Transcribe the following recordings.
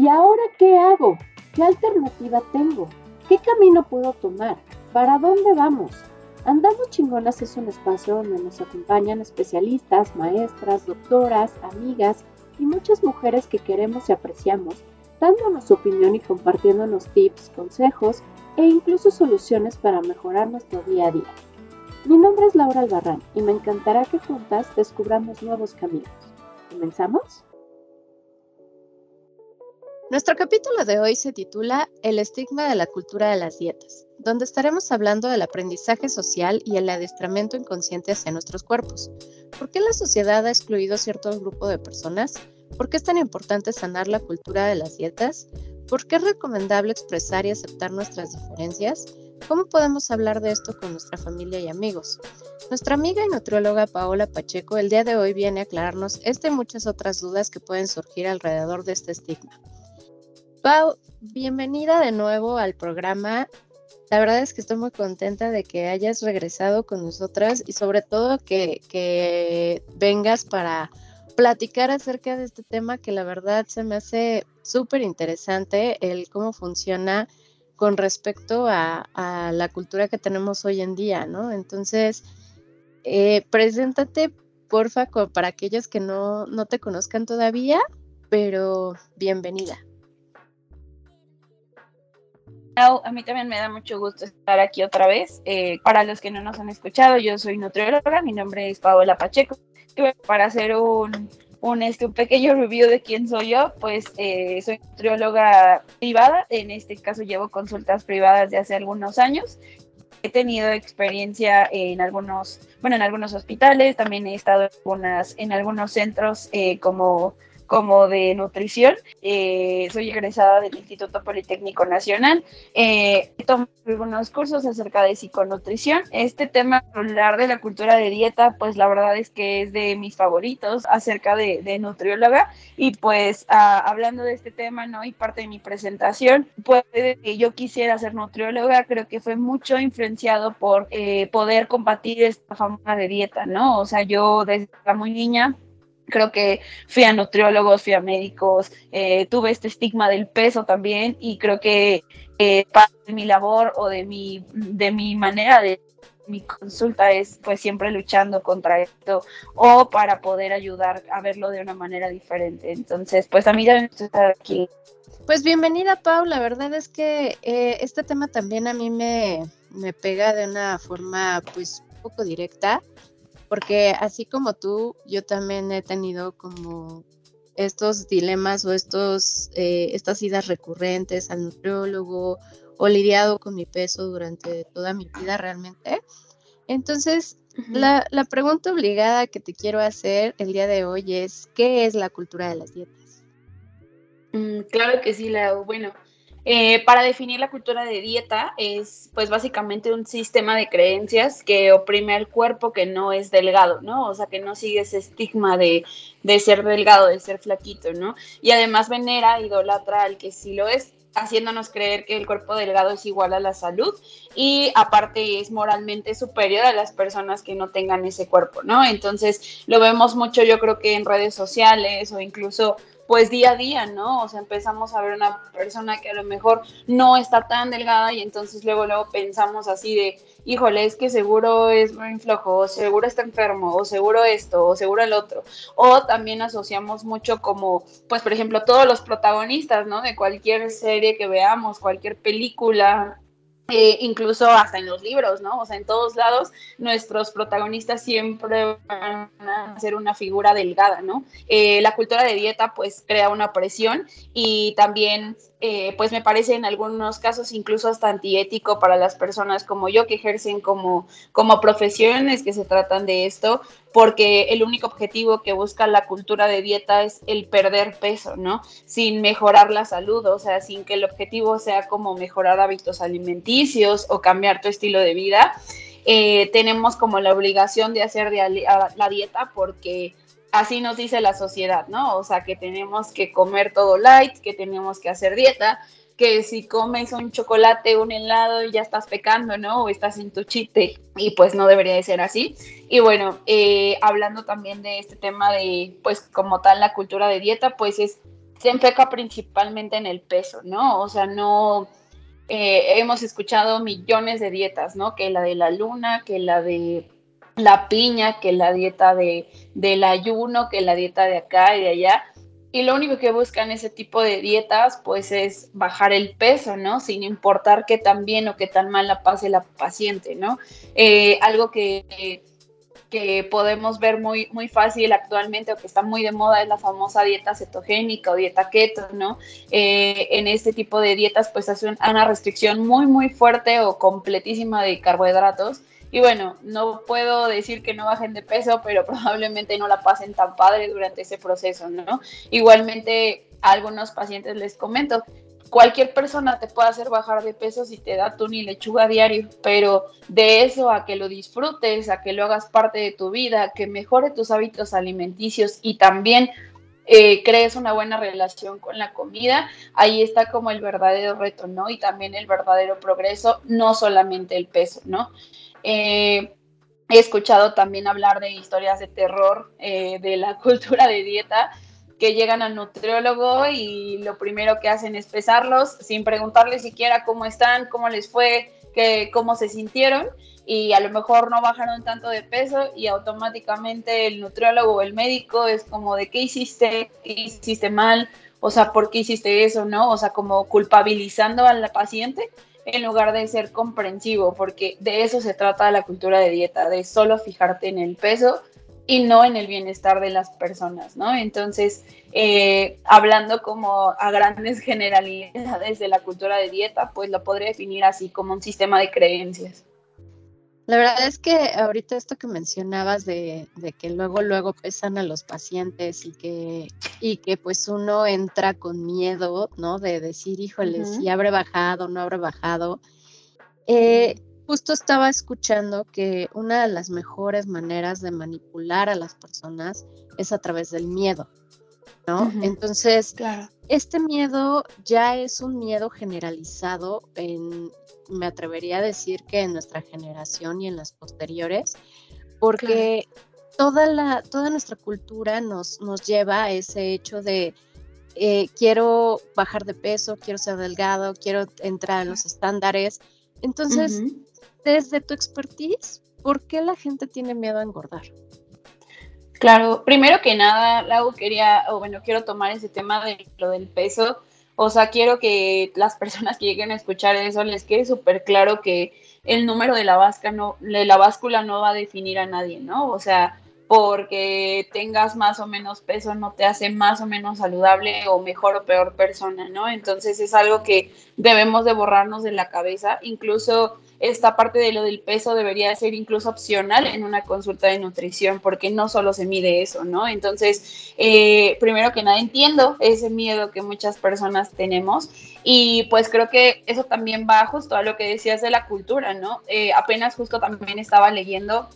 ¿Y ahora qué hago? ¿Qué alternativa tengo? ¿Qué camino puedo tomar? ¿Para dónde vamos? Andamos Chingonas es un espacio donde nos acompañan especialistas, maestras, doctoras, amigas y muchas mujeres que queremos y apreciamos, dándonos opinión y compartiéndonos tips, consejos e incluso soluciones para mejorar nuestro día a día. Mi nombre es Laura Albarrán y me encantará que juntas descubramos nuevos caminos. ¿Comenzamos? Nuestro capítulo de hoy se titula El estigma de la cultura de las dietas, donde estaremos hablando del aprendizaje social y el adiestramiento inconsciente hacia nuestros cuerpos. ¿Por qué la sociedad ha excluido cierto grupo de personas? ¿Por qué es tan importante sanar la cultura de las dietas? ¿Por qué es recomendable expresar y aceptar nuestras diferencias? ¿Cómo podemos hablar de esto con nuestra familia y amigos? Nuestra amiga y nutrióloga Paola Pacheco el día de hoy viene a aclararnos esta y muchas otras dudas que pueden surgir alrededor de este estigma. Pau, bienvenida de nuevo al programa. La verdad es que estoy muy contenta de que hayas regresado con nosotras y sobre todo que, vengas para platicar acerca de este tema que la verdad se me hace súper interesante, el cómo funciona con respecto a, la cultura que tenemos hoy en día, ¿no? Entonces, eh, preséntate, porfa, para aquellos que no, no te conozcan todavía, pero bienvenida. A mí también me da mucho gusto estar aquí otra vez. Eh, para los que no nos han escuchado, yo soy nutrióloga, mi nombre es Paola Pacheco. para hacer un, un, este, un pequeño review de quién soy yo, pues eh, soy nutrióloga privada, en este caso llevo consultas privadas de hace algunos años. He tenido experiencia en algunos, bueno, en algunos hospitales, también he estado en, algunas, en algunos centros eh, como como de nutrición. Eh, soy egresada del Instituto Politécnico Nacional. Eh, he tomado algunos cursos acerca de psiconutrición. Este tema, hablar de la cultura de dieta, pues la verdad es que es de mis favoritos acerca de, de nutrióloga. Y pues hablando de este tema, ¿no? Y parte de mi presentación, pues yo quisiera ser nutrióloga, creo que fue mucho influenciado por eh, poder combatir esta fama de dieta, ¿no? O sea, yo desde muy niña creo que fui a nutriólogos, fui a médicos, eh, tuve este estigma del peso también y creo que eh, parte de mi labor o de mi, de mi manera de mi consulta es pues siempre luchando contra esto o para poder ayudar a verlo de una manera diferente. Entonces, pues a mí ya me estar aquí. Pues bienvenida, Pau. La verdad es que eh, este tema también a mí me, me pega de una forma pues un poco directa porque así como tú, yo también he tenido como estos dilemas o estos, eh, estas idas recurrentes al nutriólogo o lidiado con mi peso durante toda mi vida realmente. Entonces, la, la, pregunta obligada que te quiero hacer el día de hoy es, ¿qué es la cultura de las dietas? Mm, claro que sí, la Bueno, eh, para definir la cultura de dieta es pues básicamente un sistema de creencias que oprime al cuerpo que no es delgado, ¿no? O sea, que no sigue ese estigma de, ser delgado, de ser flaquito, ¿no? Y además venera, idolatra al que sí lo es, haciéndonos creer que el cuerpo delgado es igual a la salud y aparte es moralmente superior a las personas que no tengan ese cuerpo, ¿no? Entonces lo vemos mucho yo creo que en redes sociales o incluso pues día a día, ¿no? O sea, empezamos a ver una persona que a lo mejor no está tan delgada y entonces luego luego pensamos así de, híjole, es que seguro es muy flojo, o seguro está enfermo, o seguro esto, o seguro el otro. O también asociamos mucho como, pues por ejemplo, todos los protagonistas, ¿no? De cualquier serie que veamos, cualquier película, eh, incluso hasta en los libros, ¿no? O sea, en todos lados nuestros protagonistas siempre van a ser una figura delgada, ¿no? Eh, la cultura de dieta pues crea una presión y también eh, pues me parece en algunos casos incluso hasta antiético para las personas como yo que ejercen como, como profesiones que se tratan de esto, porque el único objetivo que busca la cultura de dieta es el perder peso, ¿no? Sin mejorar la salud, o sea, sin que el objetivo sea como mejorar hábitos alimenticios o cambiar tu estilo de vida. Eh, tenemos como la obligación de hacer la dieta porque así nos dice la sociedad, ¿no? O sea, que tenemos que comer todo light, que tenemos que hacer dieta, que si comes un chocolate, un helado, ya estás pecando, ¿no? O estás en tu chiste y pues no debería de ser así. Y bueno, eh, hablando también de este tema de, pues como tal, la cultura de dieta, pues es se enfoca principalmente en el peso, ¿no? O sea, no eh, hemos escuchado millones de dietas, ¿no? Que la de la luna, que la de la piña, que la dieta de, del ayuno, que la dieta de acá y de allá. Y lo único que buscan ese tipo de dietas, pues es bajar el peso, ¿no? Sin importar qué tan bien o qué tan mal la pase la paciente, ¿no? Eh, algo que, que podemos ver muy, muy fácil actualmente o que está muy de moda es la famosa dieta cetogénica o dieta keto, ¿no? Eh, en este tipo de dietas, pues hace una restricción muy, muy fuerte o completísima de carbohidratos y bueno, no puedo decir que no bajen de peso, pero probablemente no la pasen tan padre durante ese proceso, ¿no? Igualmente, a algunos pacientes les comento, cualquier persona te puede hacer bajar de peso si te da tu ni lechuga diario, pero de eso a que lo disfrutes, a que lo hagas parte de tu vida, que mejore tus hábitos alimenticios y también eh, crees una buena relación con la comida, ahí está como el verdadero reto, ¿no? Y también el verdadero progreso, no solamente el peso, ¿no? Eh, he escuchado también hablar de historias de terror eh, de la cultura de dieta que llegan al nutriólogo y lo primero que hacen es pesarlos sin preguntarles siquiera cómo están, cómo les fue, que, cómo se sintieron y a lo mejor no bajaron tanto de peso y automáticamente el nutriólogo o el médico es como de qué hiciste, qué hiciste mal, o sea, por qué hiciste eso, ¿no? O sea, como culpabilizando a la paciente en lugar de ser comprensivo, porque de eso se trata la cultura de dieta, de solo fijarte en el peso y no en el bienestar de las personas, ¿no? Entonces, eh, hablando como a grandes generalidades de la cultura de dieta, pues lo podría definir así como un sistema de creencias. La verdad es que ahorita esto que mencionabas de, que luego, luego pesan a los pacientes y que, y que pues uno entra con miedo, ¿no? De decir, híjole, si habré bajado, no habré bajado. Eh, justo estaba escuchando que una de las mejores maneras de manipular a las personas es a través del miedo, ¿no? Entonces, este miedo ya es un miedo generalizado en, me atrevería a decir que en nuestra generación y en las posteriores, porque toda, la, toda nuestra cultura nos, nos lleva a ese hecho de eh, quiero bajar de peso, quiero ser delgado, quiero entrar en los estándares. Entonces, desde tu expertise, ¿por qué la gente tiene miedo a engordar? Claro, primero que nada, Lau quería, o bueno, quiero tomar ese tema de lo del peso o sea, quiero que las personas que lleguen a escuchar eso les quede súper claro que el número de la, vasca no, de la báscula no va a definir a nadie, ¿no? O sea, porque tengas más o menos peso no te hace más o menos saludable o mejor o peor persona, ¿no? Entonces es algo que debemos de borrarnos de la cabeza. Incluso esta parte de lo del peso debería ser incluso opcional en una consulta de nutrición, porque no solo se mide eso, ¿no? Entonces, eh, primero que nada, entiendo ese miedo que muchas personas tenemos y pues creo que eso también va justo a lo que decías de la cultura, ¿no? Eh, apenas justo también estaba leyendo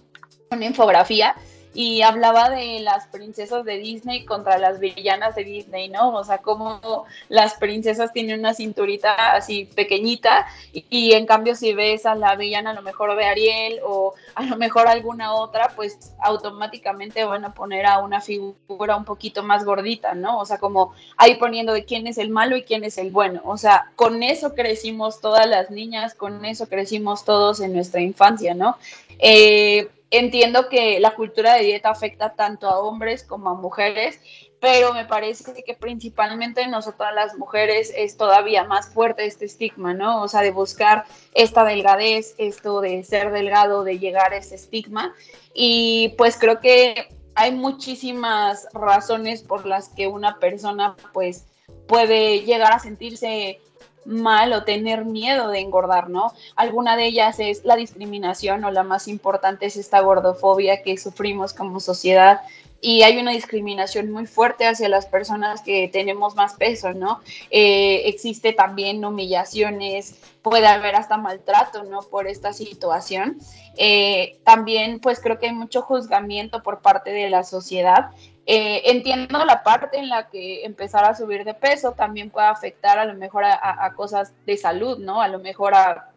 una infografía y hablaba de las princesas de Disney contra las villanas de Disney, ¿no? O sea, como las princesas tienen una cinturita así pequeñita y, en cambio si ves a la villana a lo mejor a Ariel o a lo mejor alguna otra, pues automáticamente van a poner a una figura un poquito más gordita, ¿no? O sea, como ahí poniendo de quién es el malo y quién es el bueno. O sea, con eso crecimos todas las niñas, con eso crecimos todos en nuestra infancia, ¿no? Eh, entiendo que la cultura de dieta afecta tanto a hombres como a mujeres, pero me parece que principalmente nosotras las mujeres es todavía más fuerte este estigma, ¿no? O sea, de buscar esta delgadez, esto de ser delgado, de llegar a ese estigma. Y pues creo que hay muchísimas razones por las que una persona pues puede llegar a sentirse mal o tener miedo de engordar, ¿no? Alguna de ellas es la discriminación o la más importante es esta gordofobia que sufrimos como sociedad y hay una discriminación muy fuerte hacia las personas que tenemos más peso, ¿no? Eh, existe también humillaciones, puede haber hasta maltrato, ¿no? Por esta situación. Eh, también, pues creo que hay mucho juzgamiento por parte de la sociedad eh, entiendo la parte en la que empezar a subir de peso también puede afectar a lo mejor a, cosas de salud, ¿no? A lo mejor a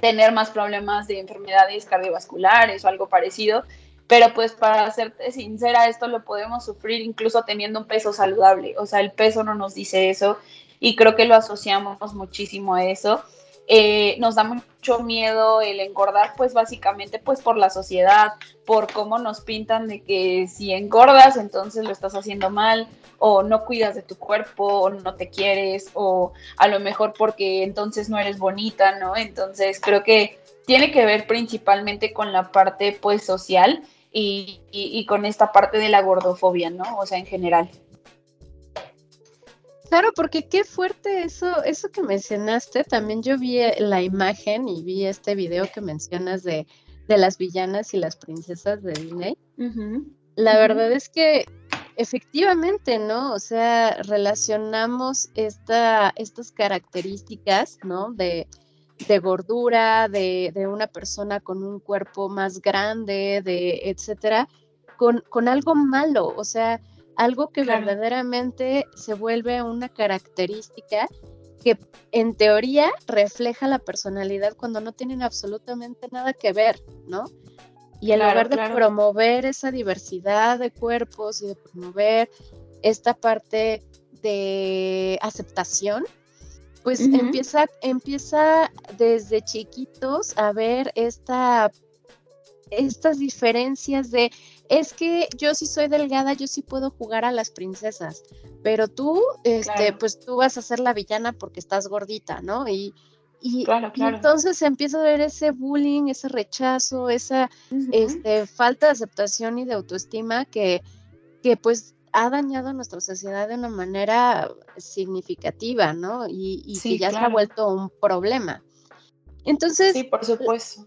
tener más problemas de enfermedades cardiovasculares o algo parecido. pero pues para serte sincera, esto lo podemos sufrir incluso teniendo un peso saludable, o sea, el peso no nos dice eso y creo que lo asociamos muchísimo a eso. Eh, nos da mucho miedo el engordar, pues básicamente pues por la sociedad, por cómo nos pintan de que si engordas entonces lo estás haciendo mal o no cuidas de tu cuerpo o no te quieres o a lo mejor porque entonces no eres bonita, ¿no? Entonces creo que tiene que ver principalmente con la parte pues social y, y con esta parte de la gordofobia, ¿no? O sea, en general. Claro, porque qué fuerte eso, eso que mencionaste. También yo vi eh, la imagen y vi este video que mencionas de, las villanas y las princesas de Disney. La verdad es que efectivamente, ¿no? O sea, relacionamos esta, estas características, ¿no? De, de gordura, de, de, una persona con un cuerpo más grande, de etcétera, con, con algo malo. O sea, algo que verdaderamente se vuelve una característica que en teoría refleja la personalidad cuando no tienen absolutamente nada que ver, ¿no? Y en lugar de promover esa diversidad de cuerpos y de promover esta parte de aceptación, pues empieza, empieza desde chiquitos a ver esta, estas diferencias de es que yo sí soy delgada, yo sí puedo jugar a las princesas, pero tú, este, pues tú vas a ser la villana porque estás gordita, ¿no? Y, y, entonces empieza a ver ese bullying, ese rechazo, esa este, falta de aceptación y de autoestima que, que pues ha dañado a nuestra sociedad de una manera significativa, ¿no? Y, que ya se ha vuelto un problema. Entonces, sí, por supuesto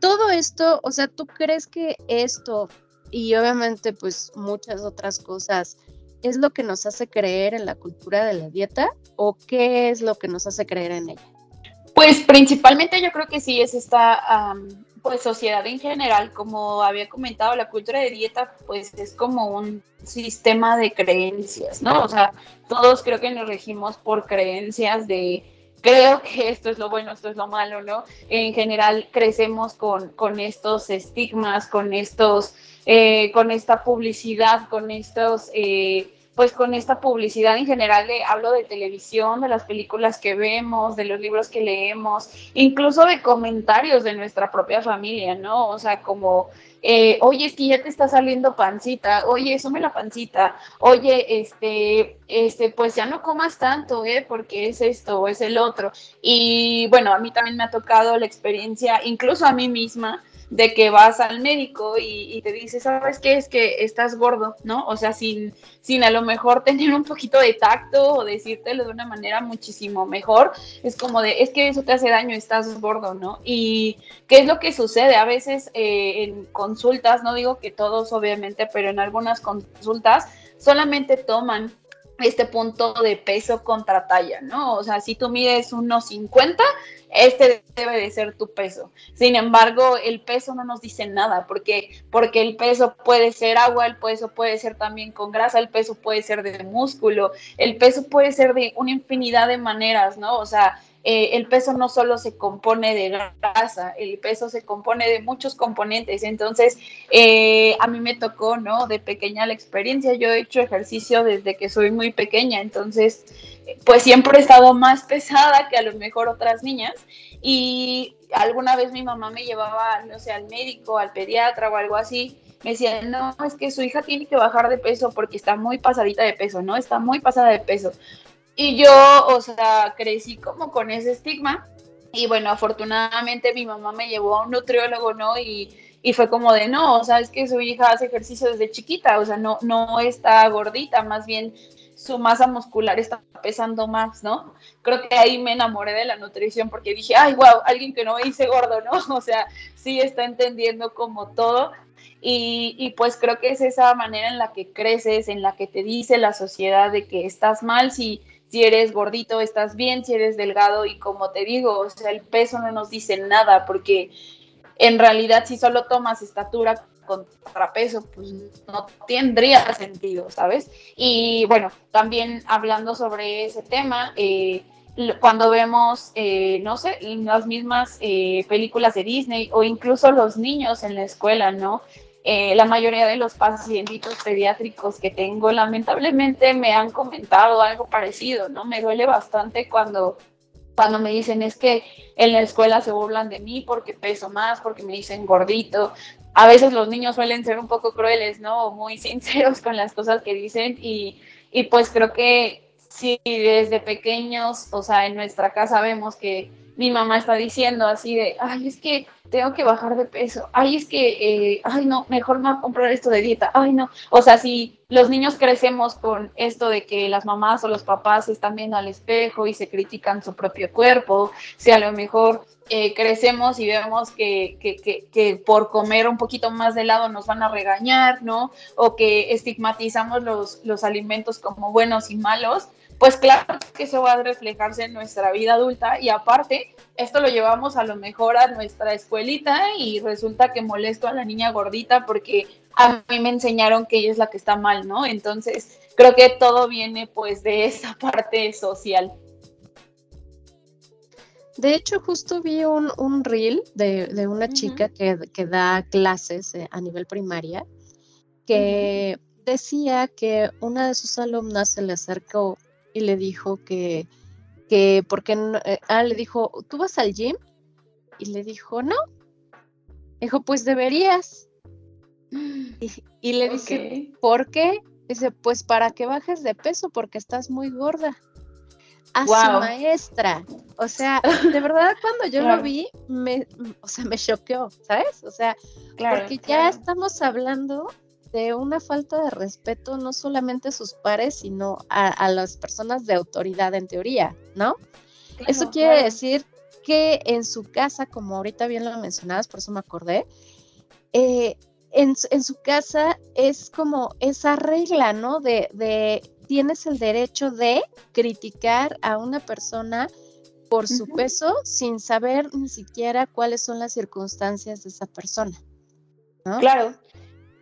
todo esto, o sea, ¿tú crees que esto y obviamente pues muchas otras cosas es lo que nos hace creer en la cultura de la dieta o qué es lo que nos hace creer en ella? Pues principalmente yo creo que sí es esta pues sociedad en general, como había comentado, la cultura de dieta pues es como un sistema de creencias, ¿no? O sea, todos creo que nos regimos por creencias de creo que esto es lo bueno, esto es lo malo, ¿no? En general crecemos con, con estos estigmas, con estos, eh, con esta publicidad, con estos, eh, pues con esta publicidad en general, hablo de televisión, de las películas que vemos, de los libros que leemos, incluso de comentarios de nuestra propia familia, ¿no? O sea, como eh, oye, es que ya te está saliendo pancita, oye, sume la pancita, oye, este, este, pues ya no comas tanto, ¿eh? Porque es esto o es el otro. Y bueno, a mí también me ha tocado la experiencia, incluso a mí misma, de que vas al médico y, te dice, ¿sabes qué? Es que estás gordo, ¿no? O sea, sin, sin a lo mejor tener un poquito de tacto o decírtelo de una manera muchísimo mejor, es como de, es que eso te hace daño, estás gordo, ¿no? Y qué es lo que sucede a veces eh, en consultas, no digo que todos obviamente, pero en algunas consultas solamente toman este punto de peso contra talla, ¿no? O sea, si tú mides unos 50, este debe de ser tu peso. Sin embargo, el peso no nos dice nada, porque porque el peso puede ser agua, el peso puede ser también con grasa, el peso puede ser de músculo, el peso puede ser de una infinidad de maneras, ¿no? O sea, eh, el peso no solo se compone de grasa, el peso se compone de muchos componentes. Entonces, eh, a mí me tocó, ¿no? De pequeña la experiencia. Yo he hecho ejercicio desde que soy muy pequeña, entonces, pues siempre he estado más pesada que a lo mejor otras niñas. Y alguna vez mi mamá me llevaba, no sé, al médico, al pediatra o algo así me decía, no, es que su hija tiene que bajar de peso porque está muy pasadita de peso, ¿no? Está muy pasada de peso. Y yo, o sea, crecí como con ese estigma. Y bueno, afortunadamente mi mamá me llevó a un nutriólogo, ¿no? Y, y fue como de, no, o sea, es que su hija hace ejercicio desde chiquita, o sea, no, no está gordita, más bien su masa muscular está pesando más, ¿no? Creo que ahí me enamoré de la nutrición porque dije, ay, wow, alguien que no me dice gordo, ¿no? O sea, sí está entendiendo como todo. Y, y, pues creo que es esa manera en la que creces, en la que te dice la sociedad de que estás mal si si eres gordito estás bien, si eres delgado y como te digo, o sea, el peso no nos dice nada porque en realidad si solo tomas estatura contra peso, pues no tendría sentido, ¿sabes? Y bueno, también hablando sobre ese tema, eh, cuando vemos, eh, no sé, las mismas eh, películas de Disney o incluso los niños en la escuela, ¿no? Eh, la mayoría de los pacientitos pediátricos que tengo lamentablemente me han comentado algo parecido, ¿no? Me duele bastante cuando cuando me dicen es que en la escuela se burlan de mí porque peso más, porque me dicen gordito. A veces los niños suelen ser un poco crueles, ¿no? Muy sinceros con las cosas que dicen y, y pues creo que si desde pequeños, o sea, en nuestra casa vemos que mi mamá está diciendo así de, ay, es que tengo que bajar de peso, ay, es que, eh, ay, no, mejor no comprar esto de dieta, ay, no. O sea, si los niños crecemos con esto de que las mamás o los papás están viendo al espejo y se critican su propio cuerpo, si a lo mejor eh, crecemos y vemos que, que, que, que, por comer un poquito más de helado nos van a regañar, ¿no? O que estigmatizamos los, los alimentos como buenos y malos, pues claro que eso va a reflejarse en nuestra vida adulta y aparte, esto lo llevamos a lo mejor a nuestra escuelita y resulta que molesto a la niña gordita porque a mí me enseñaron que ella es la que está mal, ¿no? Entonces, creo que todo viene pues de esa parte social. De hecho, justo vi un, un reel de, una chica que, da clases eh, a nivel primaria que decía que una de sus alumnas se le acercó y le dijo que, que porque eh, ah, le dijo, ¿tú vas al gym? Y le dijo, no. Dijo, pues deberías. Y, le dice, ¿por qué? Dice, pues para que bajes de peso porque estás muy gorda. A su maestra. O sea, de verdad cuando yo lo vi, me, o sea, me choqueó, ¿sabes? O sea, porque ya estamos hablando de una falta de respeto no solamente a sus pares, sino a, las personas de autoridad en teoría, ¿no? Eso quiere decir que en su casa, como ahorita bien lo mencionabas, por eso me acordé, eh, en, su casa es como esa regla, ¿no? De, de, tienes el derecho de criticar a una persona por su peso sin saber ni siquiera cuáles son las circunstancias de esa persona. ¿no? Claro,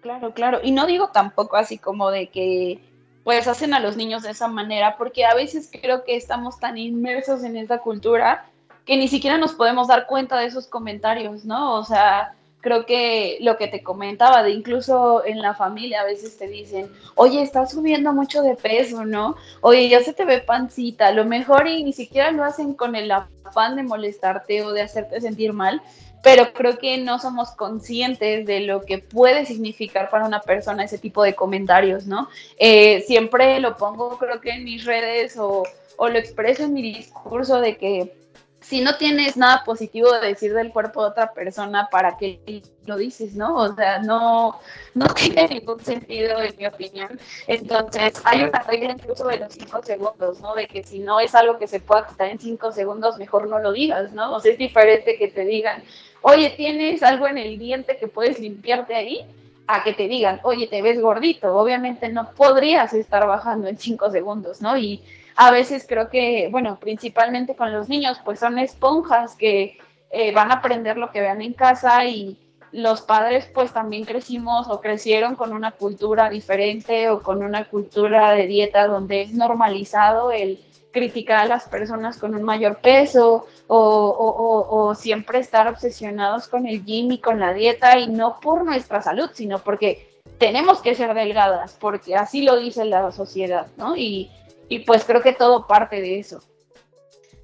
Claro, claro. Y no digo tampoco así como de que pues hacen a los niños de esa manera, porque a veces creo que estamos tan inmersos en esa cultura que ni siquiera nos podemos dar cuenta de esos comentarios, ¿no? O sea, creo que lo que te comentaba, de incluso en la familia a veces te dicen, oye, estás subiendo mucho de peso, ¿no? Oye, ya se te ve pancita, lo mejor y ni siquiera lo hacen con el afán de molestarte o de hacerte sentir mal, pero creo que no somos conscientes de lo que puede significar para una persona ese tipo de comentarios, ¿no? Eh, siempre lo pongo, creo que en mis redes o, o lo expreso en mi discurso de que si no tienes nada positivo de decir del cuerpo de otra persona, ¿para qué lo dices, no? O sea, no, no tiene ningún sentido, en mi opinión. Entonces, hay una regla incluso de los cinco segundos, ¿no? De que si no es algo que se pueda quitar en cinco segundos, mejor no lo digas, ¿no? O sea, es diferente que te digan, oye, ¿tienes algo en el diente que puedes limpiarte ahí? a que te digan, oye, te ves gordito. Obviamente no podrías estar bajando en cinco segundos, ¿no? Y a veces creo que, bueno, principalmente con los niños, pues son esponjas que eh, van a aprender lo que vean en casa y los padres pues también crecimos o crecieron con una cultura diferente o con una cultura de dieta donde es normalizado el criticar a las personas con un mayor peso o, siempre estar obsesionados con el gym y con la dieta y no por nuestra salud, sino porque tenemos que ser delgadas, porque así lo dice la sociedad, ¿no? Y, y pues creo que todo parte de eso.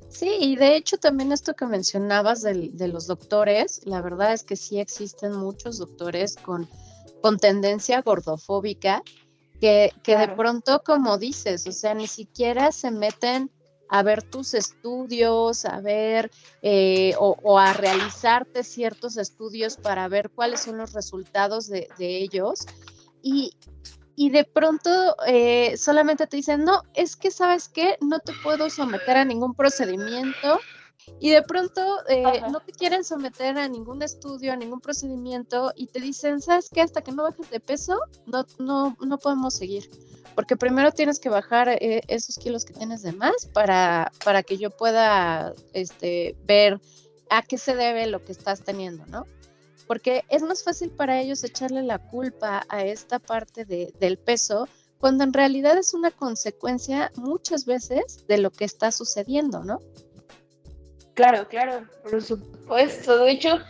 Sí, y de hecho también esto que mencionabas de, de los doctores, la verdad es que sí existen muchos doctores con, con tendencia gordofóbica que, que de pronto, como dices, o sea, ni siquiera se meten a ver tus estudios, a ver eh, o, a realizarte ciertos estudios para ver cuáles son los resultados de, ellos. Y, y de pronto eh, solamente te dicen, no, es que sabes qué, no te puedo someter a ningún procedimiento y de pronto eh, no te quieren someter a ningún estudio, a ningún procedimiento y te dicen, ¿sabes qué? Hasta que no bajes de peso, no, no, no podemos seguir. Porque primero tienes que bajar eh, esos kilos que tienes de más para, para que yo pueda este, ver a qué se debe lo que estás teniendo, ¿no? Porque es más fácil para ellos echarle la culpa a esta parte de, del peso cuando en realidad es una consecuencia muchas veces de lo que está sucediendo, ¿no? Claro, claro, por supuesto. De hecho,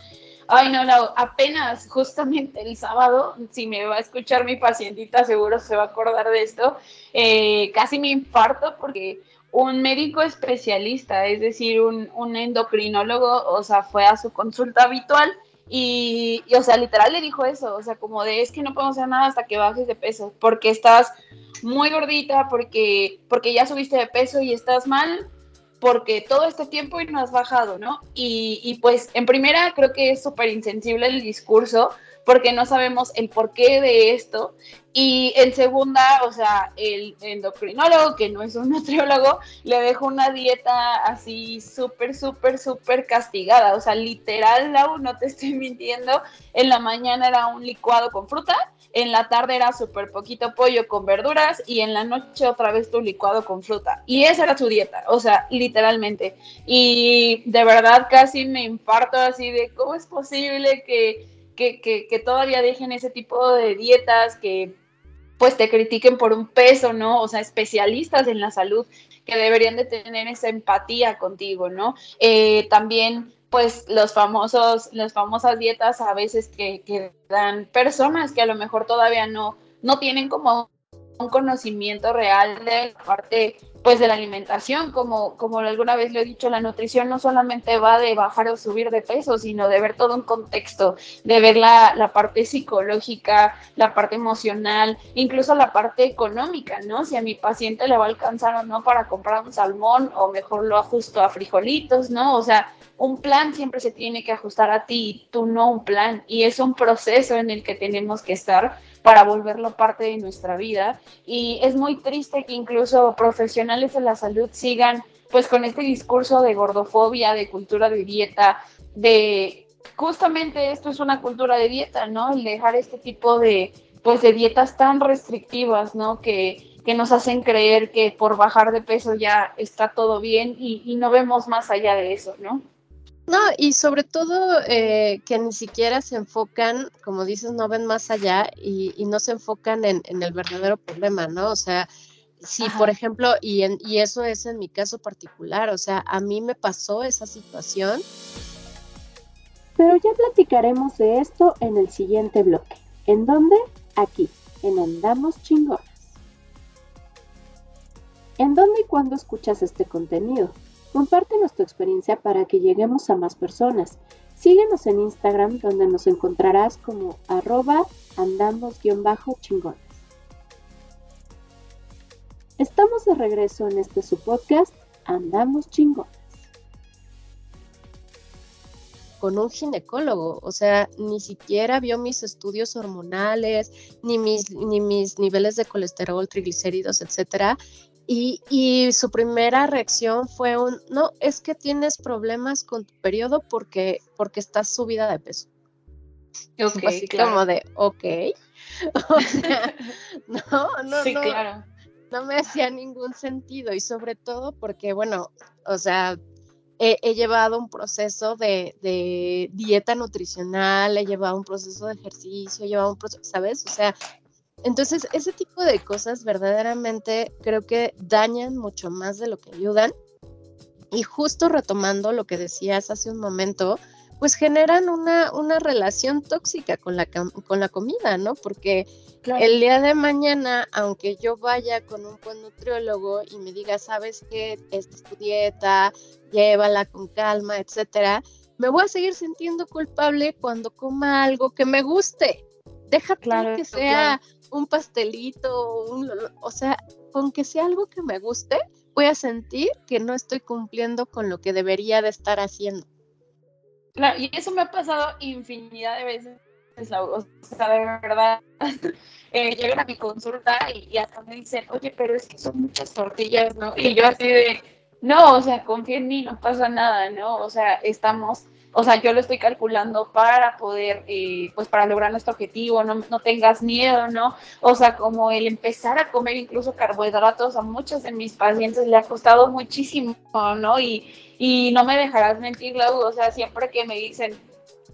Ay, no, apenas justamente el sábado, si me va a escuchar mi pacientita, seguro se va a acordar de esto, eh, casi me infarto porque un médico especialista, es decir, un, un, endocrinólogo, o sea, fue a su consulta habitual y, y, o sea, literal le dijo eso, o sea, como de es que no podemos hacer nada hasta que bajes de peso, porque estás muy gordita, porque, porque ya subiste de peso y estás mal, porque todo este tiempo y no has bajado, ¿no? Y, y pues en primera creo que es súper insensible el discurso porque no sabemos el porqué de esto. Y en segunda, o sea, el endocrinólogo, que no es un nutriólogo, le dejó una dieta así súper, súper, súper castigada. O sea, literal, no te estoy mintiendo, en la mañana era un licuado con fruta, en la tarde era súper poquito pollo con verduras y en la noche otra vez tu licuado con fruta. Y esa era su dieta, o sea, literalmente. Y de verdad casi me infarto así de cómo es posible que que, todavía dejen ese tipo de dietas, que pues te critiquen por un peso, ¿no? O sea, especialistas en la salud que deberían de tener esa empatía contigo, ¿no? Eh, también pues los famosos, las famosas dietas a veces que, que, dan personas que a lo mejor todavía no, no tienen como un conocimiento real de la parte pues de la alimentación, como, como alguna vez lo he dicho, la nutrición no solamente va de bajar o subir de peso, sino de ver todo un contexto, de ver la, la, parte psicológica, la parte emocional, incluso la parte económica, ¿no? Si a mi paciente le va a alcanzar o no para comprar un salmón, o mejor lo ajusto a frijolitos, ¿no? O sea, un plan siempre se tiene que ajustar a ti, tú no un plan, y es un proceso en el que tenemos que estar para volverlo parte de nuestra vida. Y es muy triste que incluso profesionales de la salud sigan pues con este discurso de gordofobia, de cultura de dieta, de justamente esto es una cultura de dieta, ¿no? El dejar este tipo de pues de dietas tan restrictivas, ¿no? Que, que nos hacen creer que por bajar de peso ya está todo bien y, y no vemos más allá de eso, ¿no? No, y sobre todo eh, que ni siquiera se enfocan, como dices, no ven más allá y, no se enfocan en, el verdadero problema, ¿no? O sea, si por ejemplo, y, en, y eso es en mi caso particular, o sea, a mí me pasó esa situación. Pero ya platicaremos de esto en el siguiente bloque. ¿En dónde? Aquí, en Andamos Chingonas. ¿En dónde y cuándo escuchas este contenido? Compártenos tu experiencia para que lleguemos a más personas. Síguenos en Instagram donde nos encontrarás como arroba andamos-chingones. Estamos de regreso en este su podcast, Andamos Chingones. Con un ginecólogo, o sea, ni siquiera vio mis estudios hormonales, ni mis, ni mis niveles de colesterol, triglicéridos, etcétera, y, su primera reacción fue un, no, es que tienes problemas con tu periodo porque, porque estás subida de peso. Ok, Así como de, ok. o sea, no, no, sí, no, claro. no me hacía ningún sentido y sobre todo porque, bueno, o sea, he, he llevado un proceso de, de, dieta nutricional, he llevado un proceso de ejercicio, he llevado un proceso, ¿sabes? O sea, entonces, ese tipo de cosas verdaderamente creo que dañan mucho más de lo que ayudan. Y justo retomando lo que decías hace un momento, pues generan una, una relación tóxica con la, con la comida, ¿no? Porque el día de mañana, aunque yo vaya con un buen nutriólogo y me diga, sabes qué, esta es tu dieta, llévala con calma, etcétera, me voy a seguir sintiendo culpable cuando coma algo que me guste. Deja claro, que sea un pastelito, un, o sea, con que sea algo que me guste, voy a sentir que no estoy cumpliendo con lo que debería de estar haciendo. Claro, y eso me ha pasado infinidad de veces, o sea, de verdad, eh, llegan a mi consulta y, y, hasta me dicen, oye, pero es que son muchas tortillas, ¿no? Y yo así de, no, o sea, confía en mí, no pasa nada, ¿no? O sea, estamos o sea, yo lo estoy calculando para poder, eh, pues para lograr nuestro objetivo, no, no, tengas miedo, ¿no? O sea, como el empezar a comer incluso carbohidratos a muchos de mis pacientes le ha costado muchísimo, ¿no? Y, y no me dejarás mentir, Lau, o sea, siempre que me dicen,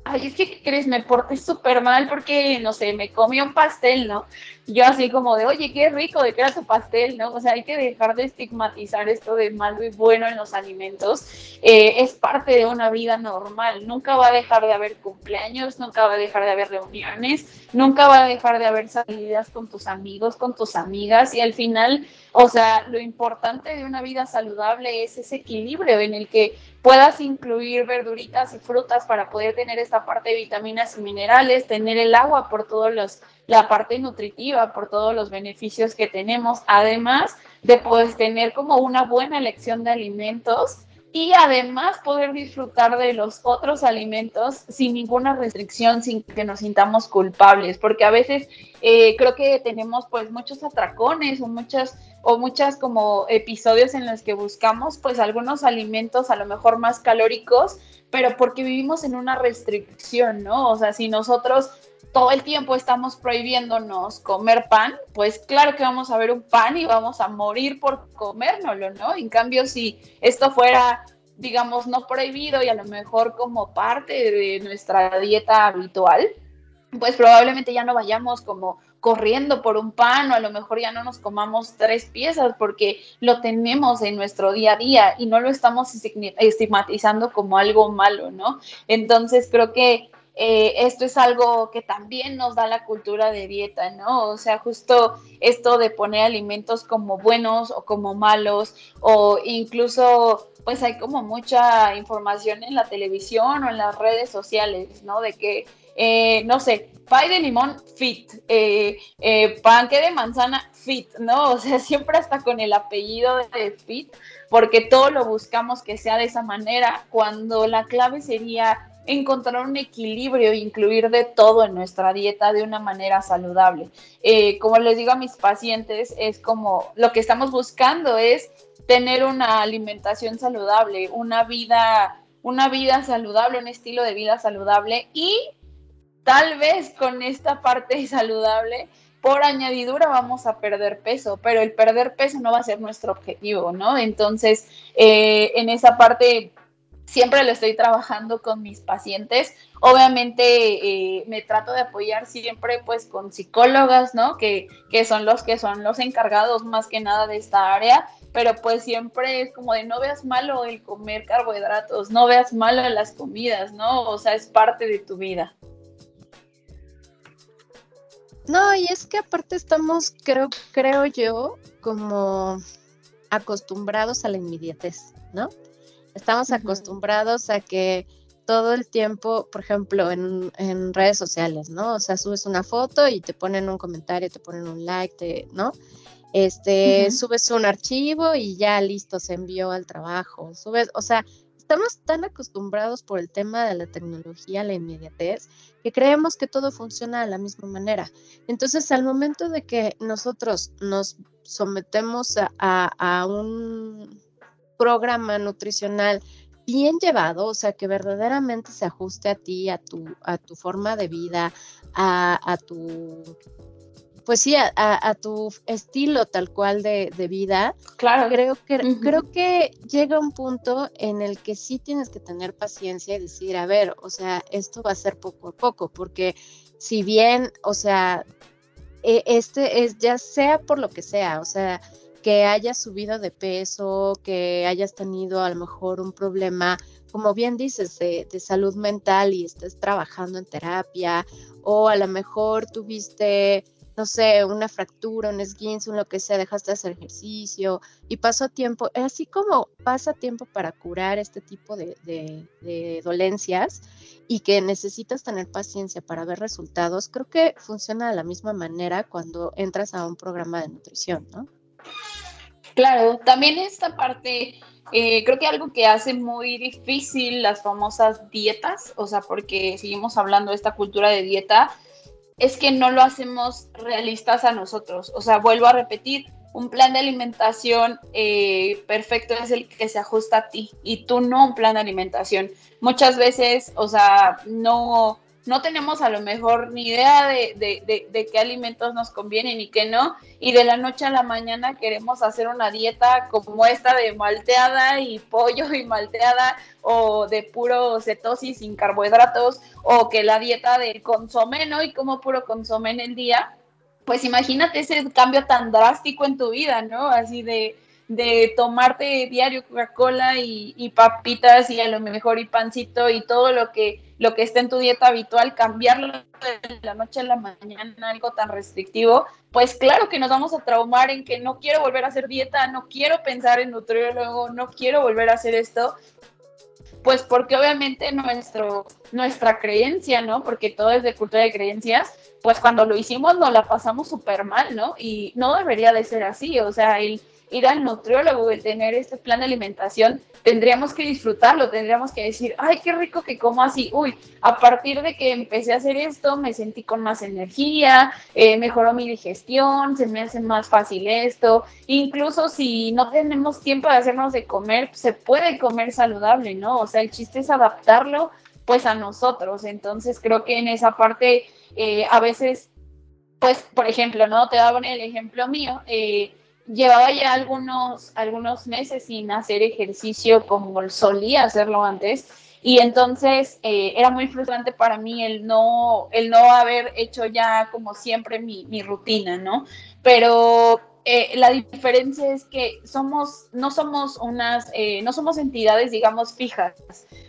ay, es que, ¿qué crees? Me porté súper mal porque, no sé, me comí un pastel, ¿no? Yo así como de, oye, qué rico, de qué era tu pastel, ¿no? O sea, hay que dejar de estigmatizar esto de malo y bueno en los alimentos. Eh, es parte de una vida normal, nunca va a dejar de haber cumpleaños, nunca va a dejar de haber reuniones, nunca va a dejar de haber salidas con tus amigos, con tus amigas y al final, o sea, lo importante de una vida saludable es ese equilibrio en el que puedas incluir verduritas y frutas para poder tener esta parte de vitaminas y minerales, tener el agua por todos los la parte nutritiva, por todos los beneficios que tenemos, además de poder tener como una buena elección de alimentos y además poder disfrutar de los otros alimentos sin ninguna restricción, sin que nos sintamos culpables, porque a veces eh, creo que tenemos pues muchos atracones o muchas o muchas como episodios en los que buscamos pues algunos alimentos a lo mejor más calóricos, pero porque vivimos en una restricción, ¿no? O sea, si nosotros todo el tiempo estamos prohibiéndonos comer pan, pues claro que vamos a ver un pan y vamos a morir por comérnoslo, ¿no? En cambio, si esto fuera, digamos, no prohibido y a lo mejor como parte de nuestra dieta habitual, pues probablemente ya no vayamos como corriendo por un pan o a lo mejor ya no nos comamos tres piezas porque lo tenemos en nuestro día a día y no lo estamos estigmatizando como algo malo, ¿no? Entonces creo que eh, esto es algo que también nos da la cultura de dieta, ¿no? O sea, justo esto de poner alimentos como buenos o como malos, o incluso, pues hay como mucha información en la televisión o en las redes sociales, ¿no? De que, eh, no sé, pay de limón fit, eh, panque de manzana fit, ¿no? O sea, siempre hasta con el apellido de fit, porque todo lo buscamos que sea de esa manera, cuando la clave sería encontrar un equilibrio e incluir de todo en nuestra dieta de una manera saludable. Eh, como les digo a mis pacientes, es como lo que estamos buscando es tener una alimentación saludable, una vida, una vida saludable, un estilo de vida saludable y tal vez con esta parte saludable por añadidura vamos a perder peso, pero el perder peso no va a ser nuestro objetivo, ¿no? Entonces, eh, en esa parte siempre lo estoy trabajando con mis pacientes. Obviamente eh, me trato de apoyar siempre pues con psicólogas, ¿no? Que, que, son los que son los encargados más que nada de esta área, pero pues siempre es como de no veas malo el comer carbohidratos, no veas malo las comidas, ¿no? O sea, es parte de tu vida. No, y es que aparte estamos, creo, creo yo, como acostumbrados a la inmediatez, ¿no? Estamos acostumbrados a que todo el tiempo, por ejemplo, en, redes sociales, ¿no? O sea, subes una foto y te ponen un comentario, te ponen un like, ¿no? Este, subes un archivo y ya listo, se envió al trabajo. Subes, o sea, estamos tan acostumbrados por el tema de la tecnología, la inmediatez, que creemos que todo funciona de la misma manera. Entonces, al momento de que nosotros nos sometemos a un programa nutricional bien llevado, o sea, que verdaderamente se ajuste a ti, a tu, a tu forma de vida, a, tu, pues sí, a, tu estilo tal cual de, vida. Claro. Creo que, creo que llega un punto en el que sí tienes que tener paciencia y decir, a ver, o sea, esto va a ser poco a poco, porque si bien, o sea, e, este es, ya sea por lo que sea, o sea, que hayas subido de peso, que hayas tenido a lo mejor un problema, como bien dices, de, salud mental y estés trabajando en terapia, o a lo mejor tuviste, no sé, una fractura, un esguince, un lo que sea, dejaste de hacer ejercicio y pasó tiempo, así como pasa tiempo para curar este tipo de, de dolencias y que necesitas tener paciencia para ver resultados, creo que funciona de la misma manera cuando entras a un programa de nutrición, ¿no? Claro, también esta parte, eh, creo que algo que hace muy difícil las famosas dietas, o sea, porque seguimos hablando de esta cultura de dieta, es que no lo hacemos realistas a nosotros. O sea, vuelvo a repetir, un plan de alimentación eh, perfecto es el que se ajusta a ti y tú no un plan de alimentación. Muchas veces, o sea, no no tenemos a lo mejor ni idea de, qué alimentos nos convienen y qué no, y de la noche a la mañana queremos hacer una dieta como esta de malteada y pollo y malteada, o de puro cetosis sin carbohidratos, o que la dieta del consomé, ¿no? Y como puro consomé en el día. pues imagínate ese cambio tan drástico en tu vida, ¿no? Así de, de tomarte diario Coca-Cola y, papitas y a lo mejor y pancito y todo lo que, lo que está en tu dieta habitual, cambiarlo de la noche a la mañana, algo tan restrictivo, pues claro que nos vamos a traumar en que no quiero volver a hacer dieta, no quiero pensar en nutriólogo, no quiero volver a hacer esto, pues porque obviamente nuestro, nuestra creencia, ¿no? Porque todo es de cultura de creencias, pues cuando lo hicimos nos la pasamos súper mal, ¿no? Y no debería de ser así, o sea, el ir al nutriólogo, el tener este plan de alimentación, tendríamos que disfrutarlo, tendríamos que decir, ay, qué rico que como así, uy, a partir de que empecé a hacer esto, me sentí con más energía, eh, mejoró mi digestión, se me hace más fácil esto, incluso si no tenemos tiempo de hacernos de comer, se puede comer saludable, ¿no? O sea, el chiste es adaptarlo pues a nosotros, entonces creo que en esa parte eh, a veces, pues, por ejemplo, ¿no? Te daban el ejemplo mío, eh, llevaba ya algunos, algunos meses sin hacer ejercicio como solía hacerlo antes. Y entonces eh, era muy frustrante para mí el no, el no haber hecho ya como siempre mi, mi rutina, ¿no? Pero eh, la diferencia es que somos, no somos unas, eh, no somos entidades, digamos, fijas.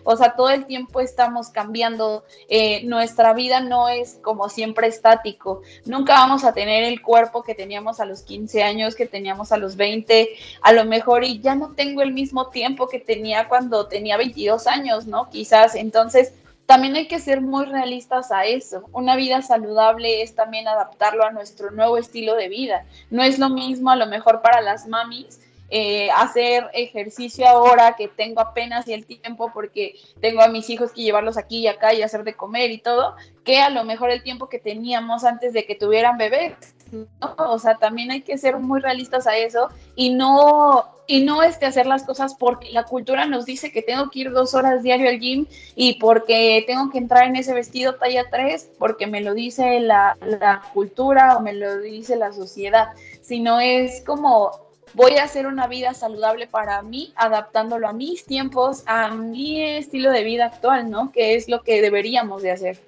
O sea, todo el tiempo estamos cambiando. Eh, nuestra vida no es como siempre estático. Nunca vamos a tener el cuerpo que teníamos a los 15 años, que teníamos a los 20, a lo mejor, y ya no tengo el mismo tiempo que tenía cuando tenía 22 años, ¿no? Quizás. Entonces, también hay que ser muy realistas a eso. Una vida saludable es también adaptarlo a nuestro nuevo estilo de vida. No es lo mismo a lo mejor para las mamis eh, hacer ejercicio ahora que tengo apenas el tiempo porque tengo a mis hijos que llevarlos aquí y acá y hacer de comer y todo, que a lo mejor el tiempo que teníamos antes de que tuvieran bebés. O sea, también hay que ser muy realistas a eso y no, y no este, hacer las cosas porque la cultura nos dice que tengo que ir dos horas diario al gym y porque tengo que entrar en ese vestido talla 3 porque me lo dice la, la cultura o me lo dice la sociedad, sino es como voy a hacer una vida saludable para mí, adaptándolo a mis tiempos, a mi estilo de vida actual, ¿no? Que es lo que deberíamos de hacer.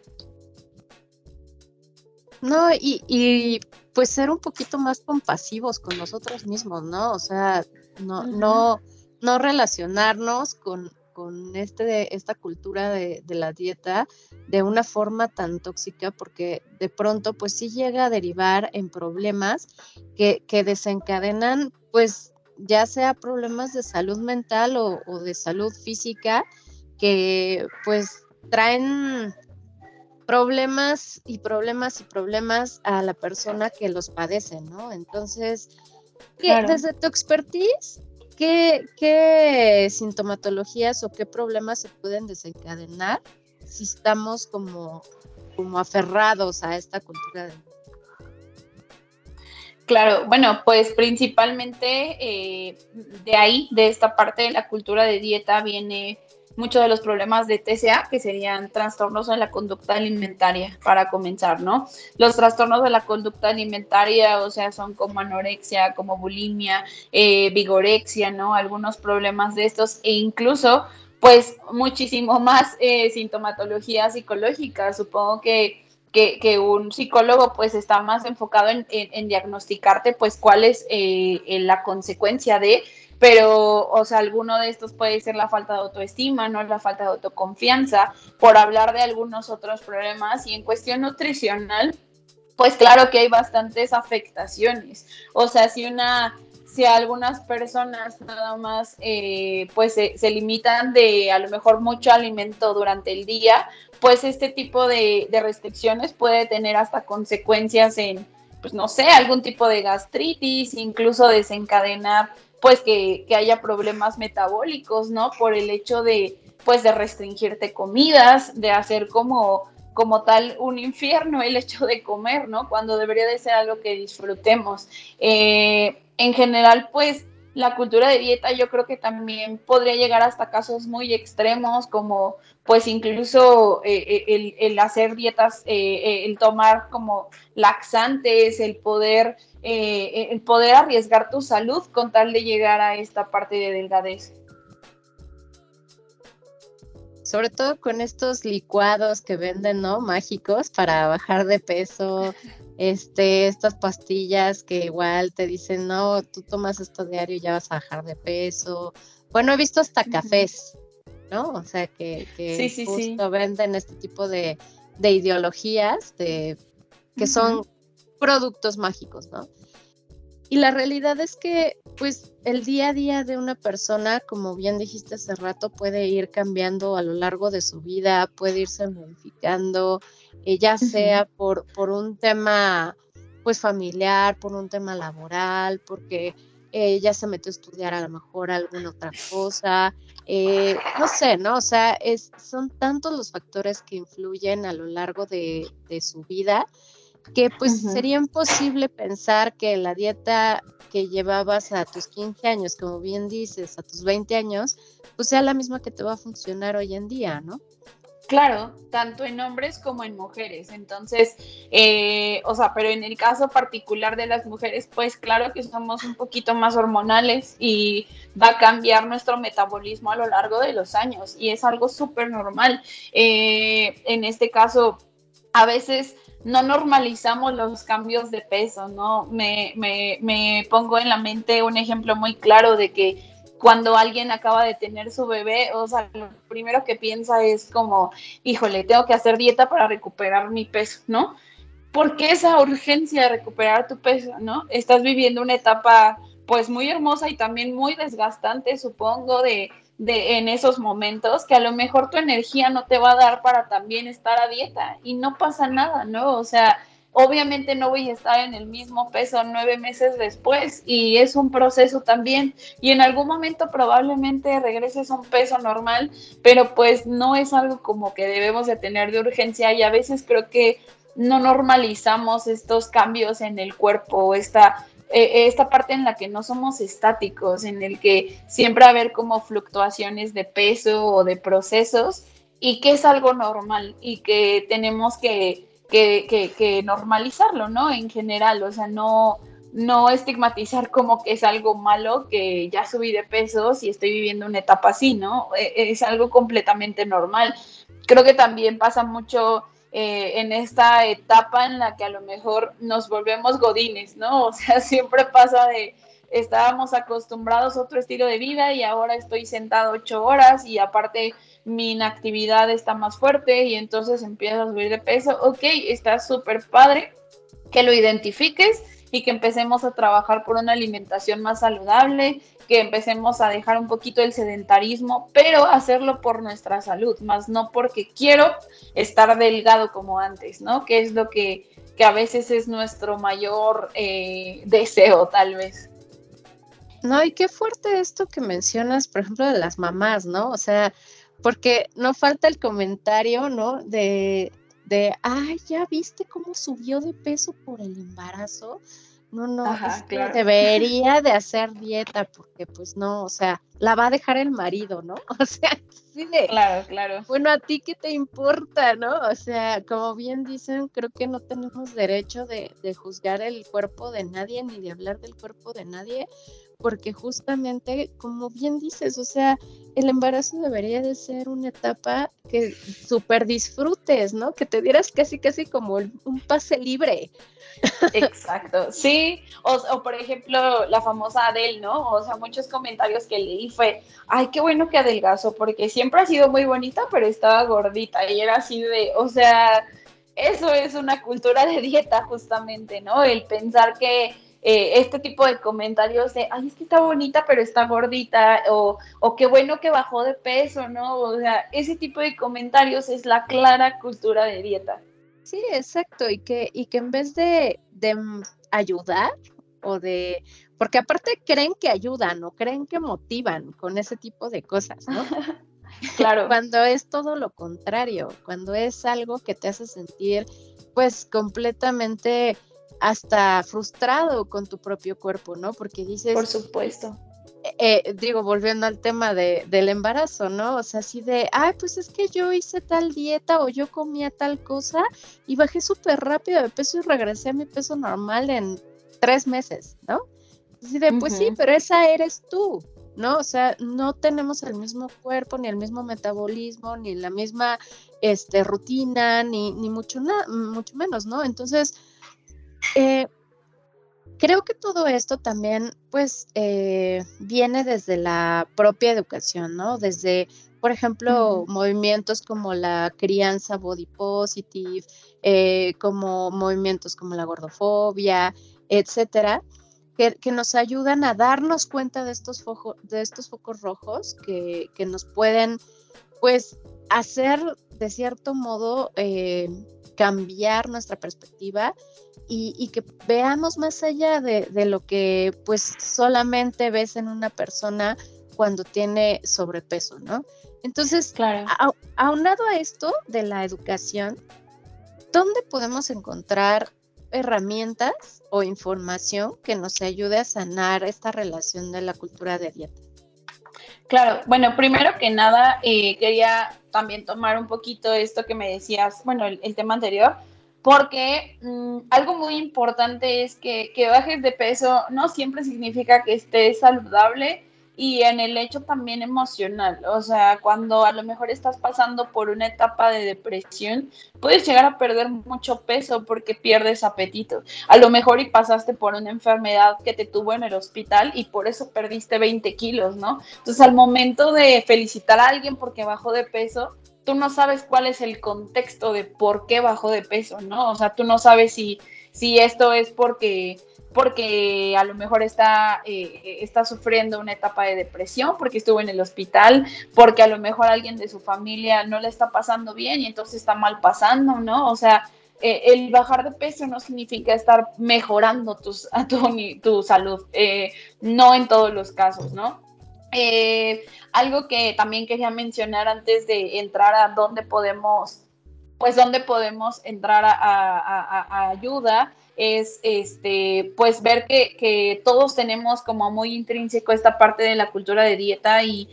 No, y, y pues ser un poquito más compasivos con nosotros mismos, ¿no? O sea, no, no, no relacionarnos con, con este, esta cultura de, de, la dieta de una forma tan tóxica porque de pronto pues sí llega a derivar en problemas que, que desencadenan pues ya sea problemas de salud mental o, o de salud física que pues traen problemas y problemas y problemas a la persona que los padece, ¿no? Entonces, desde tu expertise, ¿qué, ¿qué, sintomatologías o qué problemas se pueden desencadenar si estamos como, como aferrados a esta cultura de... Claro, bueno, pues principalmente eh, de ahí, de esta parte de la cultura de dieta, viene muchos de los problemas de TCA, que serían trastornos de la conducta alimentaria, para comenzar, ¿no? Los trastornos de la conducta alimentaria, o sea, son como anorexia, como bulimia, eh, vigorexia, ¿no? Algunos problemas de estos e incluso, pues, muchísimo más eh, sintomatología psicológica. Supongo que que, un psicólogo pues está más enfocado en, diagnosticarte pues cuál es eh, la consecuencia de, pero, o sea, alguno de estos puede ser la falta de autoestima, no la falta de autoconfianza, por hablar de algunos otros problemas. Y en cuestión nutricional, pues claro que hay bastantes afectaciones. O sea, si una si algunas personas nada más eh, pues se, limitan de a lo mejor mucho alimento durante el día, pues este tipo de restricciones puede tener hasta consecuencias en, pues no sé, algún tipo de gastritis, incluso desencadenar pues que, haya problemas metabólicos, ¿no? Por el hecho de, pues de restringirte comidas, de hacer como, como tal un infierno el hecho de comer, ¿no? Cuando debería de ser algo que disfrutemos. Eh, en general, pues la cultura de dieta yo creo que también podría llegar hasta casos muy extremos como pues incluso eh, eh, el, hacer dietas, el tomar como laxantes, el poder eh, el poder arriesgar tu salud con tal de llegar a esta parte de delgadez. Sobre todo con estos licuados que venden, ¿no? Mágicos para bajar de peso, este, estas pastillas que igual te dicen, no, tú tomas esto diario y ya vas a bajar de peso. Bueno, he visto hasta cafés, ¿no? O sea, que, justo venden este tipo de, ideologías de, que son productos mágicos, ¿no? Y la realidad es que, pues, el día a día de una persona, como bien dijiste hace rato, puede ir cambiando a lo largo de su vida, puede irse modificando, eh, ya sea por, por un tema, pues, familiar, por un tema laboral, porque eh, ya se metió a estudiar a lo mejor alguna otra cosa, eh, no sé, ¿no? O sea, es, son tantos los factores que influyen a lo largo de, de su vida que pues sería imposible pensar que la dieta que llevabas a tus 15 años, como bien dices, a tus 20 años, pues sea la misma que te va a funcionar hoy en día, ¿no? Claro, tanto en hombres como en mujeres. Entonces, eh, o sea, pero en el caso particular de las mujeres, pues claro que somos un poquito más hormonales y va a cambiar nuestro metabolismo a lo largo de los años y es algo súper normal. Eh, en este caso, a veces no normalizamos los cambios de peso, ¿no? Me, me, me, pongo en la mente un ejemplo muy claro de que cuando alguien acaba de tener su bebé, o sea, lo primero que piensa es como, híjole, tengo que hacer dieta para recuperar mi peso, ¿no? ¿Por qué esa urgencia de recuperar tu peso, ¿no? Estás viviendo una etapa pues muy hermosa y también muy desgastante, supongo, de de, en esos momentos que a lo mejor tu energía no te va a dar para también estar a dieta y no pasa nada, ¿no? O sea, obviamente no voy a estar en el mismo peso nueve meses después y es un proceso también y en algún momento probablemente regreses a un peso normal, pero pues no es algo como que debemos de tener de urgencia y a veces creo que no normalizamos estos cambios en el cuerpo, esta eh, esta parte en la que no somos estáticos, en el que siempre va a haber como fluctuaciones de peso o de procesos y que es algo normal y que tenemos que, que, normalizarlo, ¿no? En general, o sea, no, no estigmatizar como que es algo malo que ya subí de pesos y estoy viviendo una etapa así, ¿no? E, es algo completamente normal. Creo que también pasa mucho eh, en esta etapa en la que a lo mejor nos volvemos godines, ¿no? O sea, siempre pasa de estábamos acostumbrados a otro estilo de vida y ahora estoy sentado ocho horas y aparte mi inactividad está más fuerte y entonces empiezo a subir de peso. Ok, está súper padre que lo identifiques y que empecemos a trabajar por una alimentación más saludable, que empecemos a dejar un poquito el sedentarismo, pero hacerlo por nuestra salud, más no porque quiero estar delgado como antes, ¿no? Que es lo que, a veces es nuestro mayor eh, deseo, tal vez. No, y qué fuerte esto que mencionas, por ejemplo, de las mamás, ¿no? O sea, porque no falta el comentario, ¿no? De, de, ay, ya viste cómo subió de peso por el embarazo. No, no, debería de hacer dieta porque pues no, o sea, la va a dejar el marido, ¿no? O sea, sí de... Claro, claro. Bueno, a ti qué te importa, ¿no? O sea, como bien dicen, creo que no tenemos derecho de, de juzgar el cuerpo de nadie ni de hablar del cuerpo de nadie porque justamente, como bien dices, o sea, el embarazo debería de ser una etapa que súper disfrutes, ¿no? Que te dieras casi, casi como un pase libre. Exacto, sí, o, por ejemplo la famosa Adele, ¿no? O sea, muchos comentarios que leí fue, ay, qué bueno que adelgazó, porque siempre ha sido muy bonita, pero estaba gordita y era así de, o sea, eso es una cultura de dieta justamente, ¿no? El pensar que eh, este tipo de comentarios de, ay, es que está bonita, pero está gordita, o, o qué bueno que bajó de peso, ¿no? O sea, ese tipo de comentarios es la clara cultura de dieta. Sí, exacto, y que, y que en vez de, de ayudar o de, porque aparte creen que ayudan o creen que motivan con ese tipo de cosas, ¿no? claro. cuando es todo lo contrario, cuando es algo que te hace sentir pues completamente hasta frustrado con tu propio cuerpo, ¿no? Porque dices... Por supuesto. Eh, digo, volviendo al tema de, del embarazo, ¿no? O sea, así de, ay, pues es que yo hice tal dieta o yo comía tal cosa y bajé súper rápido de peso y regresé a mi peso normal en tres meses, ¿no? Así de, pues sí, pero esa eres tú, ¿no? O sea, no tenemos el mismo cuerpo, ni el mismo metabolismo, ni la misma este, rutina, ni, ni mucho, mucho menos, ¿no? Entonces, eh, creo que todo esto también, pues, eh, viene desde la propia educación, ¿no? Desde, por ejemplo, movimientos como la crianza body positive, eh, como movimientos como la gordofobia, etcétera, que, nos ayudan a darnos cuenta de estos, de estos focos rojos que, nos pueden, pues, hacer de cierto modo eh, cambiar nuestra perspectiva y, que veamos más allá de, lo que pues solamente ves en una persona cuando tiene sobrepeso, ¿no? Entonces, claro. aunado a esto de la educación, ¿dónde podemos encontrar herramientas o información que nos ayude a sanar esta relación de la cultura de dieta? Claro, bueno, primero que nada, eh, quería también tomar un poquito esto que me decías, bueno, el, tema anterior, porque mm, algo muy importante es que, que bajes de peso no siempre significa que estés saludable y en el hecho también emocional, o sea, cuando a lo mejor estás pasando por una etapa de depresión, puedes llegar a perder mucho peso porque pierdes apetito. A lo mejor y pasaste por una enfermedad que te tuvo en el hospital y por eso perdiste 20 kilos, ¿no? Entonces al momento de felicitar a alguien porque bajó de peso, tú no sabes cuál es el contexto de por qué bajó de peso, ¿no? O sea, tú no sabes si, si esto es porque porque a lo mejor está, eh, está sufriendo una etapa de depresión, porque estuvo en el hospital, porque a lo mejor alguien de su familia no le está pasando bien y entonces está mal pasando, ¿no? O sea, eh, el bajar de peso no significa estar mejorando tu, tu salud, eh, no en todos los casos, ¿no? algo que también quería mencionar antes de entrar a dónde podemos, pues dónde podemos entrar a ayuda, es este, pues ver que, todos tenemos como muy intrínseco esta parte de la cultura de dieta y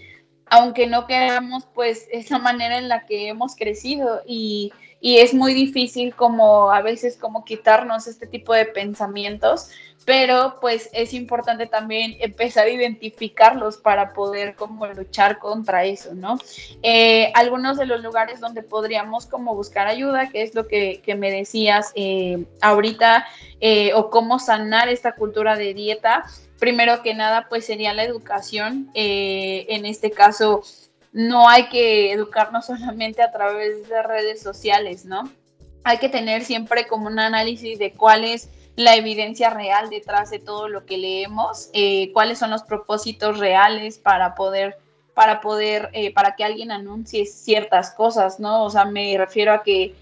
aunque no queramos, pues esa manera en la que hemos crecido y, y es muy difícil como a veces como quitarnos este tipo de pensamientos pero pues es importante también empezar a identificarlos para poder como luchar contra eso, ¿no? Eh, algunos de los lugares donde podríamos como buscar ayuda, que es lo que, me decías eh, ahorita, eh, o cómo sanar esta cultura de dieta, primero que nada pues sería la educación, en este caso no hay que educarnos solamente a través de redes sociales, ¿no? Hay que tener siempre como un análisis de cuáles la evidencia real detrás de todo lo que leemos, eh, cuáles son los propósitos reales para poder para poder, eh, para que alguien anuncie ciertas cosas, ¿no? O sea, me refiero a que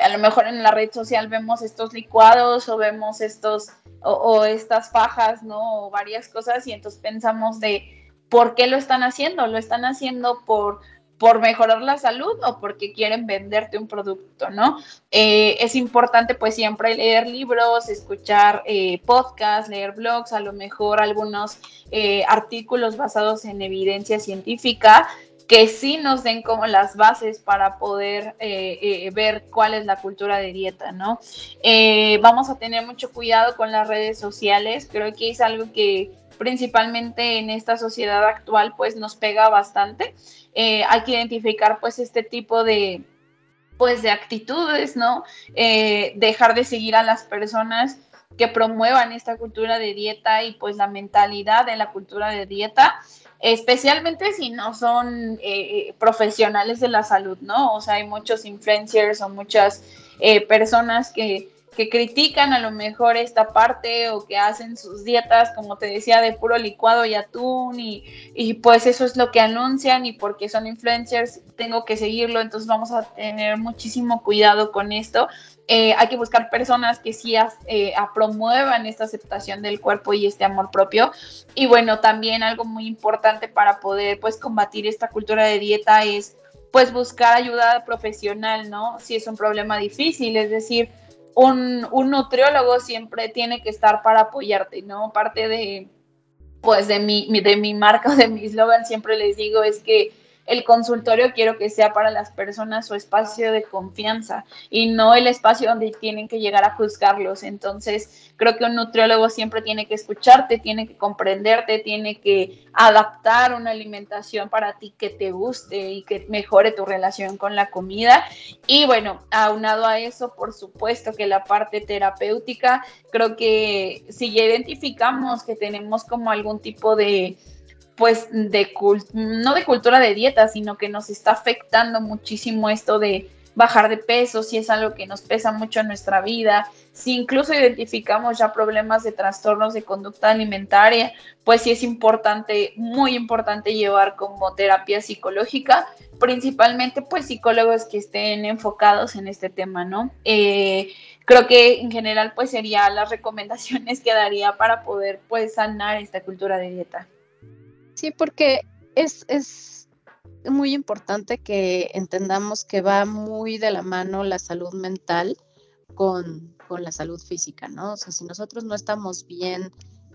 a lo mejor en la red social vemos estos licuados o vemos estos, o, o estas fajas, ¿no? O varias cosas y entonces pensamos de, ¿por qué lo están haciendo? Lo están haciendo por por mejorar la salud o porque quieren venderte un producto, ¿no? Eh, es importante pues siempre leer libros, escuchar eh, podcasts, leer blogs, a lo mejor algunos eh, artículos basados en evidencia científica que sí nos den como las bases para poder ver cuál es la cultura de dieta, ¿no? vamos a tener mucho cuidado con las redes sociales, creo que es algo que principalmente en esta sociedad actual pues nos pega bastante. Eh, hay que identificar pues este tipo de pues de actitudes, ¿no? Eh, dejar de seguir a las personas que promuevan esta cultura de dieta y pues la mentalidad de la cultura de dieta, especialmente si no son eh, profesionales de la salud, ¿no? O sea, hay muchos influencers o muchas personas que que critican a lo mejor esta parte o que hacen sus dietas, como te decía, de puro licuado y atún y, y, pues eso es lo que anuncian y porque son influencers tengo que seguirlo, entonces vamos a tener muchísimo cuidado con esto. Eh, hay que buscar personas que sí eh, promuevan esta aceptación del cuerpo y este amor propio. Y bueno, también algo muy importante para poder pues combatir esta cultura de dieta es pues buscar ayuda profesional, ¿no? Si es un problema difícil, es decir, un, nutriólogo siempre tiene que estar para apoyarte, ¿no? Parte de, pues, de mi, de mi marca, de mi eslogan, siempre les digo es que el consultorio quiero que sea para las personas su espacio de confianza y no el espacio donde tienen que llegar a juzgarlos. Entonces, creo que un nutriólogo siempre tiene que escucharte, tiene que comprenderte, tiene que adaptar una alimentación para ti que te guste y que mejore tu relación con la comida. Y bueno, aunado a eso, por supuesto que la parte terapéutica, creo que si ya identificamos que tenemos como algún tipo de pues de no de cultura de dieta, sino que nos está afectando muchísimo esto de bajar de peso, si es algo que nos pesa mucho en nuestra vida, si incluso identificamos ya problemas de trastornos de conducta alimentaria, pues sí es importante, muy importante llevar como terapia psicológica, principalmente pues psicólogos que estén enfocados en este tema, ¿no? Eh, creo que en general pues serían las recomendaciones que daría para poder pues sanar esta cultura de dieta. Sí, porque es, es muy importante que entendamos que va muy de la mano la salud mental con, la salud física, ¿no? O sea, si nosotros no estamos bien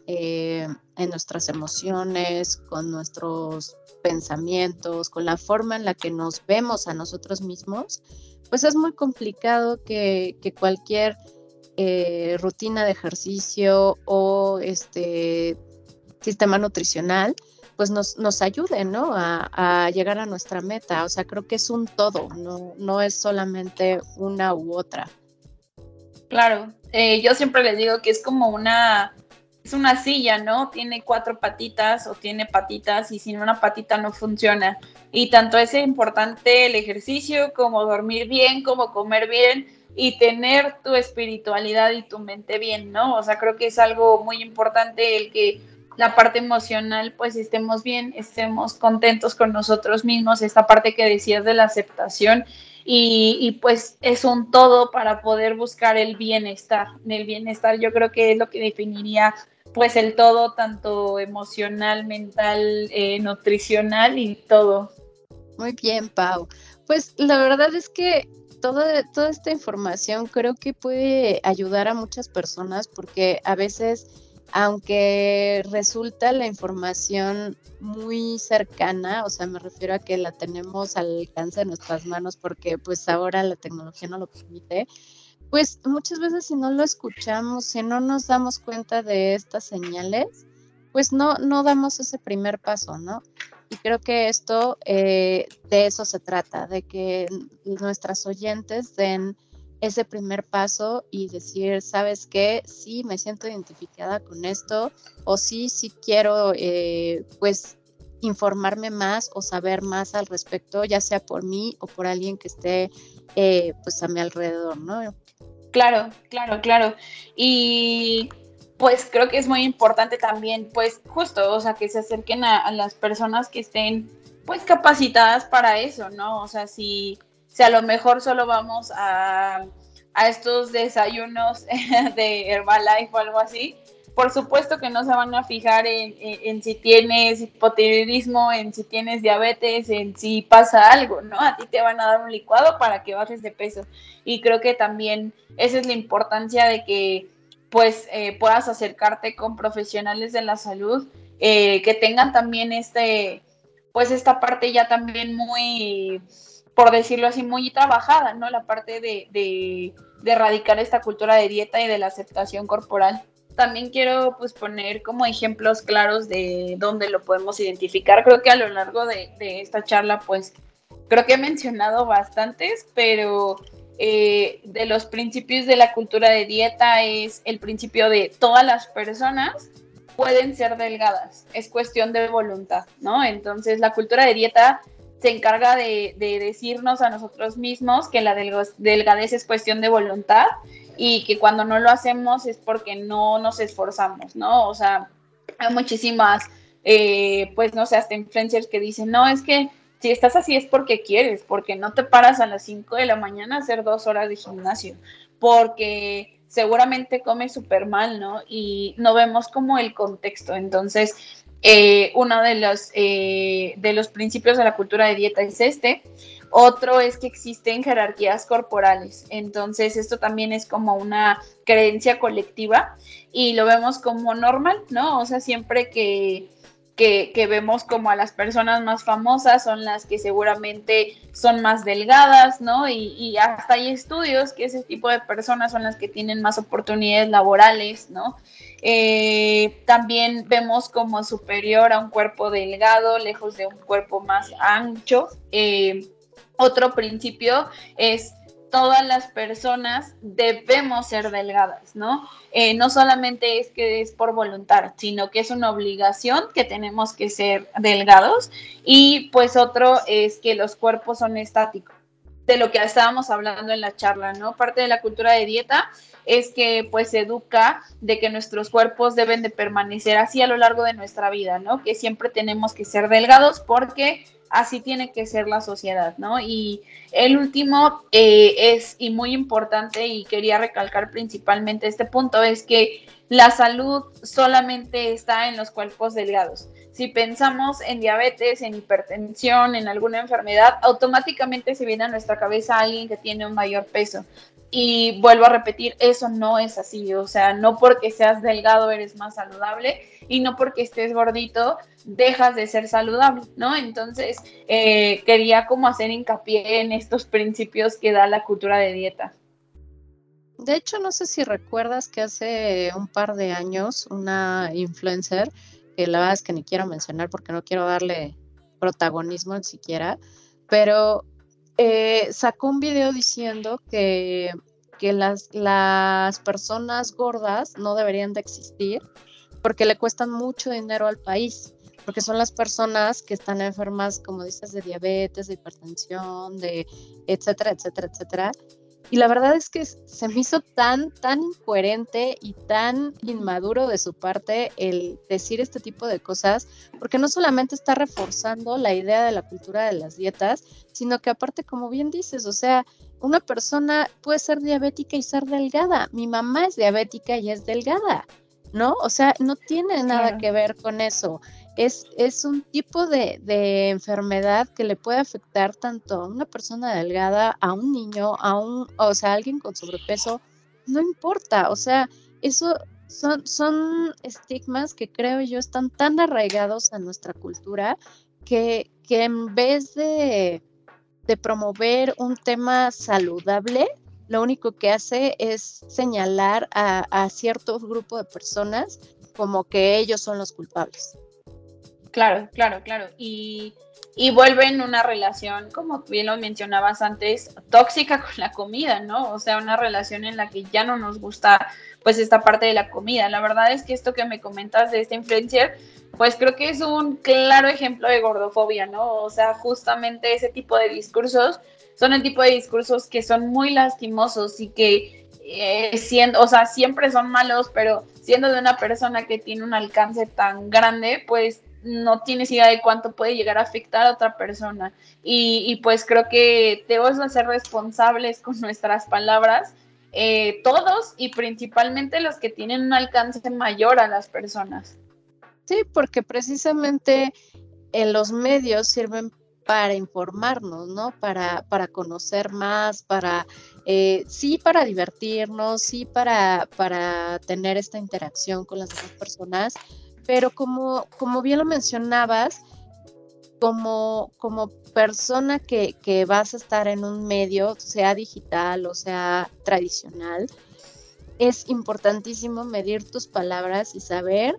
eh, en nuestras emociones, con nuestros pensamientos, con la forma en la que nos vemos a nosotros mismos, pues es muy complicado que, cualquier eh, rutina de ejercicio o este sistema nutricional pues nos, nos ayude, ¿no? A, llegar a nuestra meta. O sea, creo que es un todo, no, no es solamente una u otra. Claro, eh, yo siempre les digo que es como una, es una silla, ¿no? Tiene cuatro patitas o tiene patitas y sin una patita no funciona. Y tanto es importante el ejercicio como dormir bien, como comer bien y tener tu espiritualidad y tu mente bien, ¿no? O sea, creo que es algo muy importante el que la parte emocional, pues estemos bien, estemos contentos con nosotros mismos, esta parte que decías de la aceptación y, pues es un todo para poder buscar el bienestar. El bienestar yo creo que es lo que definiría pues el todo, tanto emocional, mental, eh, nutricional y todo. Muy bien, Pau. Pues la verdad es que toda, toda esta información creo que puede ayudar a muchas personas porque a veces aunque resulta la información muy cercana, o sea, me refiero a que la tenemos al alcance de nuestras manos porque pues ahora la tecnología no lo permite, pues muchas veces si no lo escuchamos, si no nos damos cuenta de estas señales, pues no, no damos ese primer paso, ¿no? Y creo que esto, eh, de eso se trata, de que nuestras oyentes den ese primer paso y decir, ¿sabes qué? Sí, me siento identificada con esto o sí, sí quiero, eh, pues, informarme más o saber más al respecto, ya sea por mí o por alguien que esté, eh, pues, a mi alrededor, ¿no? Claro, claro, claro. Y pues creo que es muy importante también, pues justo, o sea, que se acerquen a, a las personas que estén, pues, capacitadas para eso, ¿no? O sea, si si a lo mejor solo vamos a, estos desayunos de Herbalife o algo así, por supuesto que no se van a fijar en, si tienes hipotiroidismo, en si tienes diabetes, en si pasa algo, ¿no? A ti te van a dar un licuado para que bajes de peso. Y creo que también esa es la importancia de que pues eh, puedas acercarte con profesionales de la salud eh, que tengan también este, pues esta parte ya también muy por decirlo así, muy trabajada, ¿no? La parte de, de, erradicar esta cultura de dieta y de la aceptación corporal. También quiero pues poner como ejemplos claros de dónde lo podemos identificar. Creo que a lo largo de, esta charla pues creo que he mencionado bastantes, pero eh, de los principios de la cultura de dieta es el principio de todas las personas pueden ser delgadas, es cuestión de voluntad, ¿no? Entonces la cultura de dieta se encarga de, decirnos a nosotros mismos que la delgadez es cuestión de voluntad y que cuando no lo hacemos es porque no nos esforzamos, ¿no? O sea, hay muchísimas, eh, pues no sé, hasta influencers que dicen, no, es que si estás así es porque quieres, porque no te paras a las 5 de la mañana a hacer dos horas de gimnasio, porque seguramente comes súper mal, ¿no? Y no vemos como el contexto. Entonces, eh, uno de los, eh, de los principios de la cultura de dieta es este. Otro es que existen jerarquías corporales. Entonces, esto también es como una creencia colectiva y lo vemos como normal, ¿no? O sea, siempre que, que, vemos como a las personas más famosas son las que seguramente son más delgadas, ¿no? Y, hasta hay estudios que ese tipo de personas son las que tienen más oportunidades laborales, ¿no? Eh, también vemos como superior a un cuerpo delgado, lejos de un cuerpo más ancho. Eh, otro principio es todas las personas debemos ser delgadas, ¿no? Eh, no solamente es que es por voluntad, sino que es una obligación que tenemos que ser delgados. Y pues otro es que los cuerpos son estáticos, de lo que estábamos hablando en la charla, ¿no? Parte de la cultura de dieta es que pues educa de que nuestros cuerpos deben de permanecer así a lo largo de nuestra vida, ¿no? Que siempre tenemos que ser delgados porque así tiene que ser la sociedad, ¿no? Y el último eh, es, y muy importante, y quería recalcar principalmente este punto, es que la salud solamente está en los cuerpos delgados. Si pensamos en diabetes, en hipertensión, en alguna enfermedad, automáticamente se viene a nuestra cabeza alguien que tiene un mayor peso. Y vuelvo a repetir, eso no es así, o sea, no porque seas delgado eres más saludable y no porque estés gordito dejas de ser saludable, ¿no? Entonces, eh, quería como hacer hincapié en estos principios que da la cultura de dieta. De hecho, no sé si recuerdas que hace un par de años una influencer, que la verdad es que ni quiero mencionar porque no quiero darle protagonismo ni siquiera, pero eh, sacó un video diciendo que, que las, las personas gordas no deberían de existir porque le cuestan mucho dinero al país, porque son las personas que están enfermas, como dices, de diabetes, de hipertensión, de etcétera, etcétera, etcétera. Y la verdad es que se me hizo tan, tan incoherente y tan inmaduro de su parte el decir este tipo de cosas, porque no solamente está reforzando la idea de la cultura de las dietas, sino que aparte, como bien dices, o sea, una persona puede ser diabética y ser delgada. Mi mamá es diabética y es delgada, ¿no? O sea, no tiene nada que ver con eso es, un tipo de, enfermedad que le puede afectar tanto a una persona delgada, a un niño, a un, o sea, a alguien con sobrepeso, no importa, o sea, eso son, estigmas que creo yo están tan arraigados a nuestra cultura que, en vez de, de promover un tema saludable, lo único que hace es señalar a, a cierto grupo de personas como que ellos son los culpables. Claro, claro, claro. Y, y vuelven una relación, como bien lo mencionabas antes, tóxica con la comida, ¿no? O sea, una relación en la que ya no nos gusta pues esta parte de la comida. La verdad es que esto que me comentas de esta influencer, pues creo que es un claro ejemplo de gordofobia, ¿no? O sea, justamente ese tipo de discursos son el tipo de discursos que son muy lastimosos y que eh, siendo, o sea, siempre son malos, pero siendo de una persona que tiene un alcance tan grande, pues no tienes idea de cuánto puede llegar a afectar a otra persona. Y, pues creo que debemos ser responsables con nuestras palabras, eh, todos y principalmente los que tienen un alcance mayor a las personas. Sí, porque precisamente en los medios sirven para informarnos, ¿no? Para, para conocer más, para, eh, sí, para divertirnos, sí, para, para tener esta interacción con las demás personas, pero como, como bien lo mencionabas, como, como persona que, que, vas a estar en un medio, sea digital o sea tradicional, es importantísimo medir tus palabras y saber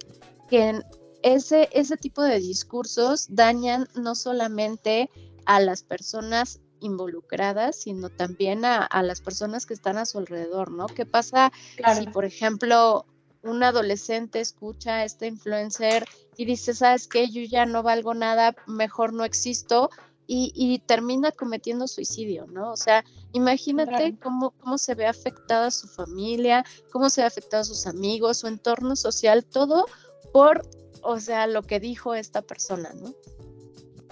que ese, ese tipo de discursos dañan no solamente a las personas involucradas, sino también a, a, las personas que están a su alrededor, ¿no? ¿Qué pasa si, por ejemplo, un adolescente escucha a este influencer y dice, sabes qué, yo ya no valgo nada, mejor no existo, y, termina cometiendo suicidio, ¿no? O sea, imagínate cómo, cómo se ve afectada su familia, cómo se ve afectado sus amigos, su entorno social, todo por, o sea, lo que dijo esta persona, ¿no?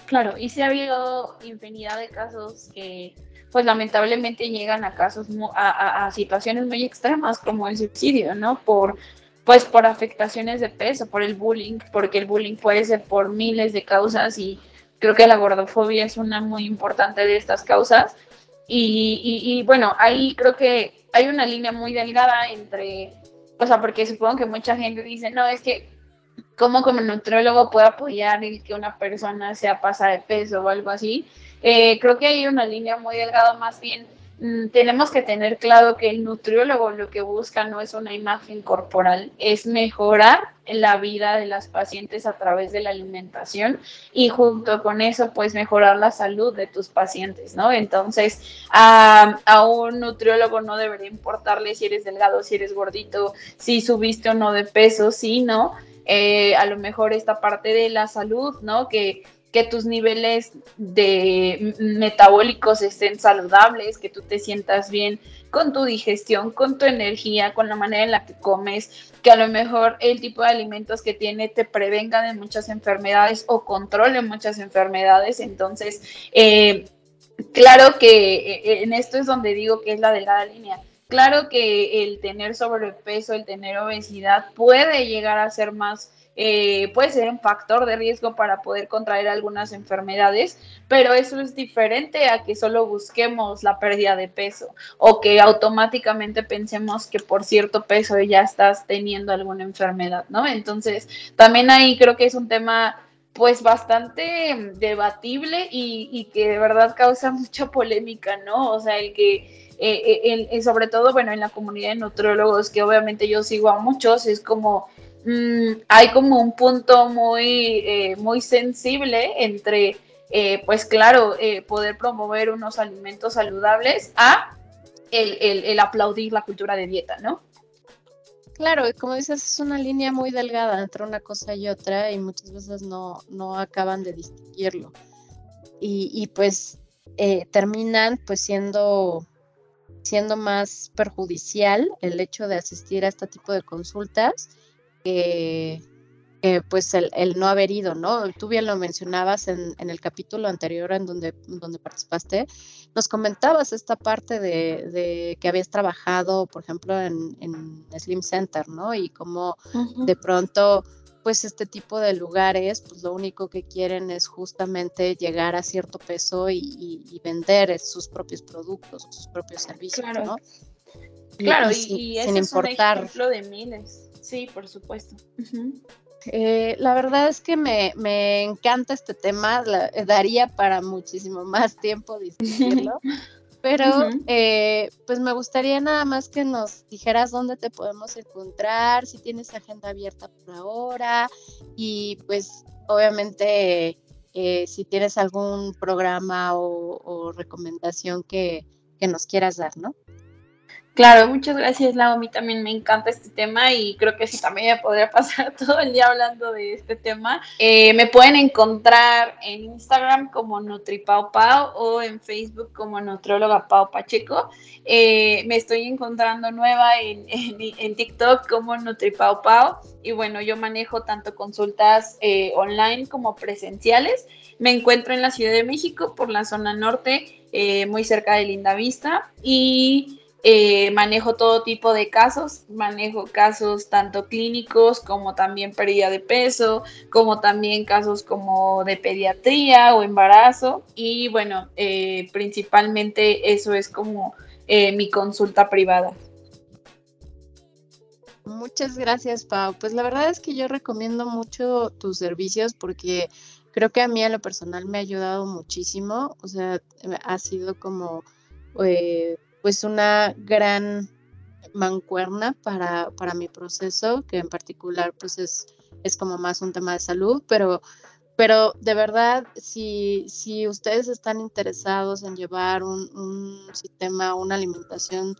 Claro, y sí ha habido infinidad de casos que pues lamentablemente llegan a casos, a, a, situaciones muy extremas como el suicidio, ¿no? Por, pues por afectaciones de peso, por el bullying, porque el bullying puede ser por miles de causas y creo que la gordofobia es una muy importante de estas causas. Y, y, bueno, ahí creo que hay una línea muy delgada entre, o sea, porque supongo que mucha gente dice, no, es que cómo como nutriólogo puedo apoyar el que una persona sea pasa de peso o algo así. Eh, creo que hay una línea muy delgada más bien Mm, tenemos que tener claro que el nutriólogo lo que busca no es una imagen corporal, es mejorar la vida de las pacientes a través de la alimentación y junto con eso, pues mejorar la salud de tus pacientes, ¿no? Entonces, a, un nutriólogo no debería importarle si eres delgado, si eres gordito, si subiste o no de peso, sino eh, a lo mejor esta parte de la salud, ¿no? Que que tus niveles de metabólicos estén saludables, que tú te sientas bien con tu digestión, con tu energía, con la manera en la que comes, que a lo mejor el tipo de alimentos que tiene te prevengan de muchas enfermedades o controlen muchas enfermedades. Entonces, eh, claro que eh, en esto es donde digo que es la delgada línea. Claro que el tener sobrepeso, el tener obesidad puede llegar a ser más eh, puede ser un factor de riesgo para poder contraer algunas enfermedades, pero eso es diferente a que solo busquemos la pérdida de peso o que automáticamente pensemos que por cierto peso ya estás teniendo alguna enfermedad, ¿no? Entonces, también ahí creo que es un tema pues bastante debatible y, que de verdad causa mucha polémica, ¿no? O sea, el que, eh, eh, sobre todo, bueno, en la comunidad de nutriólogos, que obviamente yo sigo a muchos, es como Mm, hay como un punto muy, eh, muy sensible entre, eh, pues claro, eh, poder promover unos alimentos saludables a el, aplaudir la cultura de dieta, ¿no? Claro, como dices, es una línea muy delgada entre una cosa y otra y muchas veces no, no acaban de distinguirlo. Y, y pues terminan pues siendo, siendo más perjudicial el hecho de asistir a este tipo de consultas pues el, no haber ido, ¿no? Tú bien lo mencionabas en, el capítulo anterior en donde, donde participaste, nos comentabas esta parte de, que habías trabajado, por ejemplo, en, Slim Center, ¿no? Y cómo de pronto, pues este tipo de lugares, pues lo único que quieren es justamente llegar a cierto peso y, vender sus propios productos, sus propios servicios, ¿no? Claro, y, sin, importar. Es un ejemplo de miles. Sí, por supuesto. Eh, la verdad es que me, encanta este tema, eh, daría para muchísimo más tiempo discutirlo, pero eh, pues me gustaría nada más que nos dijeras dónde te podemos encontrar, si tienes agenda abierta por ahora y pues obviamente si tienes algún programa o, recomendación que, que nos quieras dar, ¿no? Claro, muchas gracias, Lau. A mí también me encanta este tema y creo que sí también me podría pasar todo el día hablando de este tema. Eh, me pueden encontrar en Instagram como NutriPauPau o en Facebook como Nutrióloga Pau Pacheco. Eh, me estoy encontrando nueva en, en, TikTok como NutriPauPau y bueno, yo manejo tanto consultas eh, online como presenciales. Me encuentro en la Ciudad de México por la zona norte, muy cerca de Linda Vista y eh, manejo todo tipo de casos, manejo casos tanto clínicos como también pérdida de peso, como también casos como de pediatría o embarazo y bueno, eh, principalmente eso es como eh, mi consulta privada. Muchas gracias, Pau. Pues la verdad es que yo recomiendo mucho tus servicios porque creo que a mí a lo personal me ha ayudado muchísimo. O sea, ha sido como pues una gran mancuerna para, para mi proceso, que en particular pues es, es como más un tema de salud, pero, pero de verdad, si, si ustedes están interesados en llevar un, un sistema, una alimentación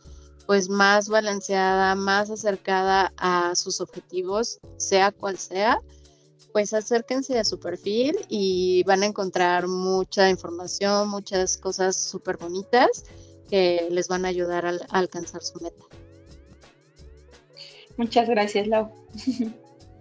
pues más balanceada, más acercada a sus objetivos, sea cual sea, pues acérquense a su perfil y van a encontrar mucha información, muchas cosas súper bonitas que les van a ayudar a, alcanzar su meta. Muchas gracias, Lau.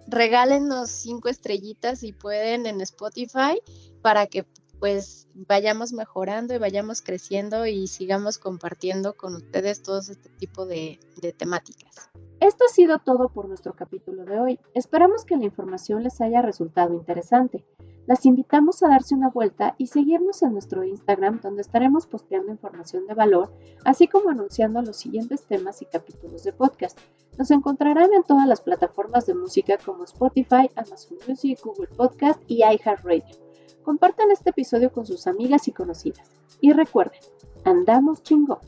Regálenos cinco estrellitas si pueden en Spotify para que pues vayamos mejorando y vayamos creciendo y sigamos compartiendo con ustedes todo este tipo de, de temáticas. Esto ha sido todo por nuestro capítulo de hoy. Esperamos que la información les haya resultado interesante. Las invitamos a darse una vuelta y seguirnos en nuestro Instagram donde estaremos posteando información de valor, así como anunciando los siguientes temas y capítulos de podcast. Nos encontrarán en todas las plataformas de música como Spotify, Amazon Music, Google Podcast y iHeartRadio. Compartan este episodio con sus amigas y conocidas. Y recuerden, andamos chingón.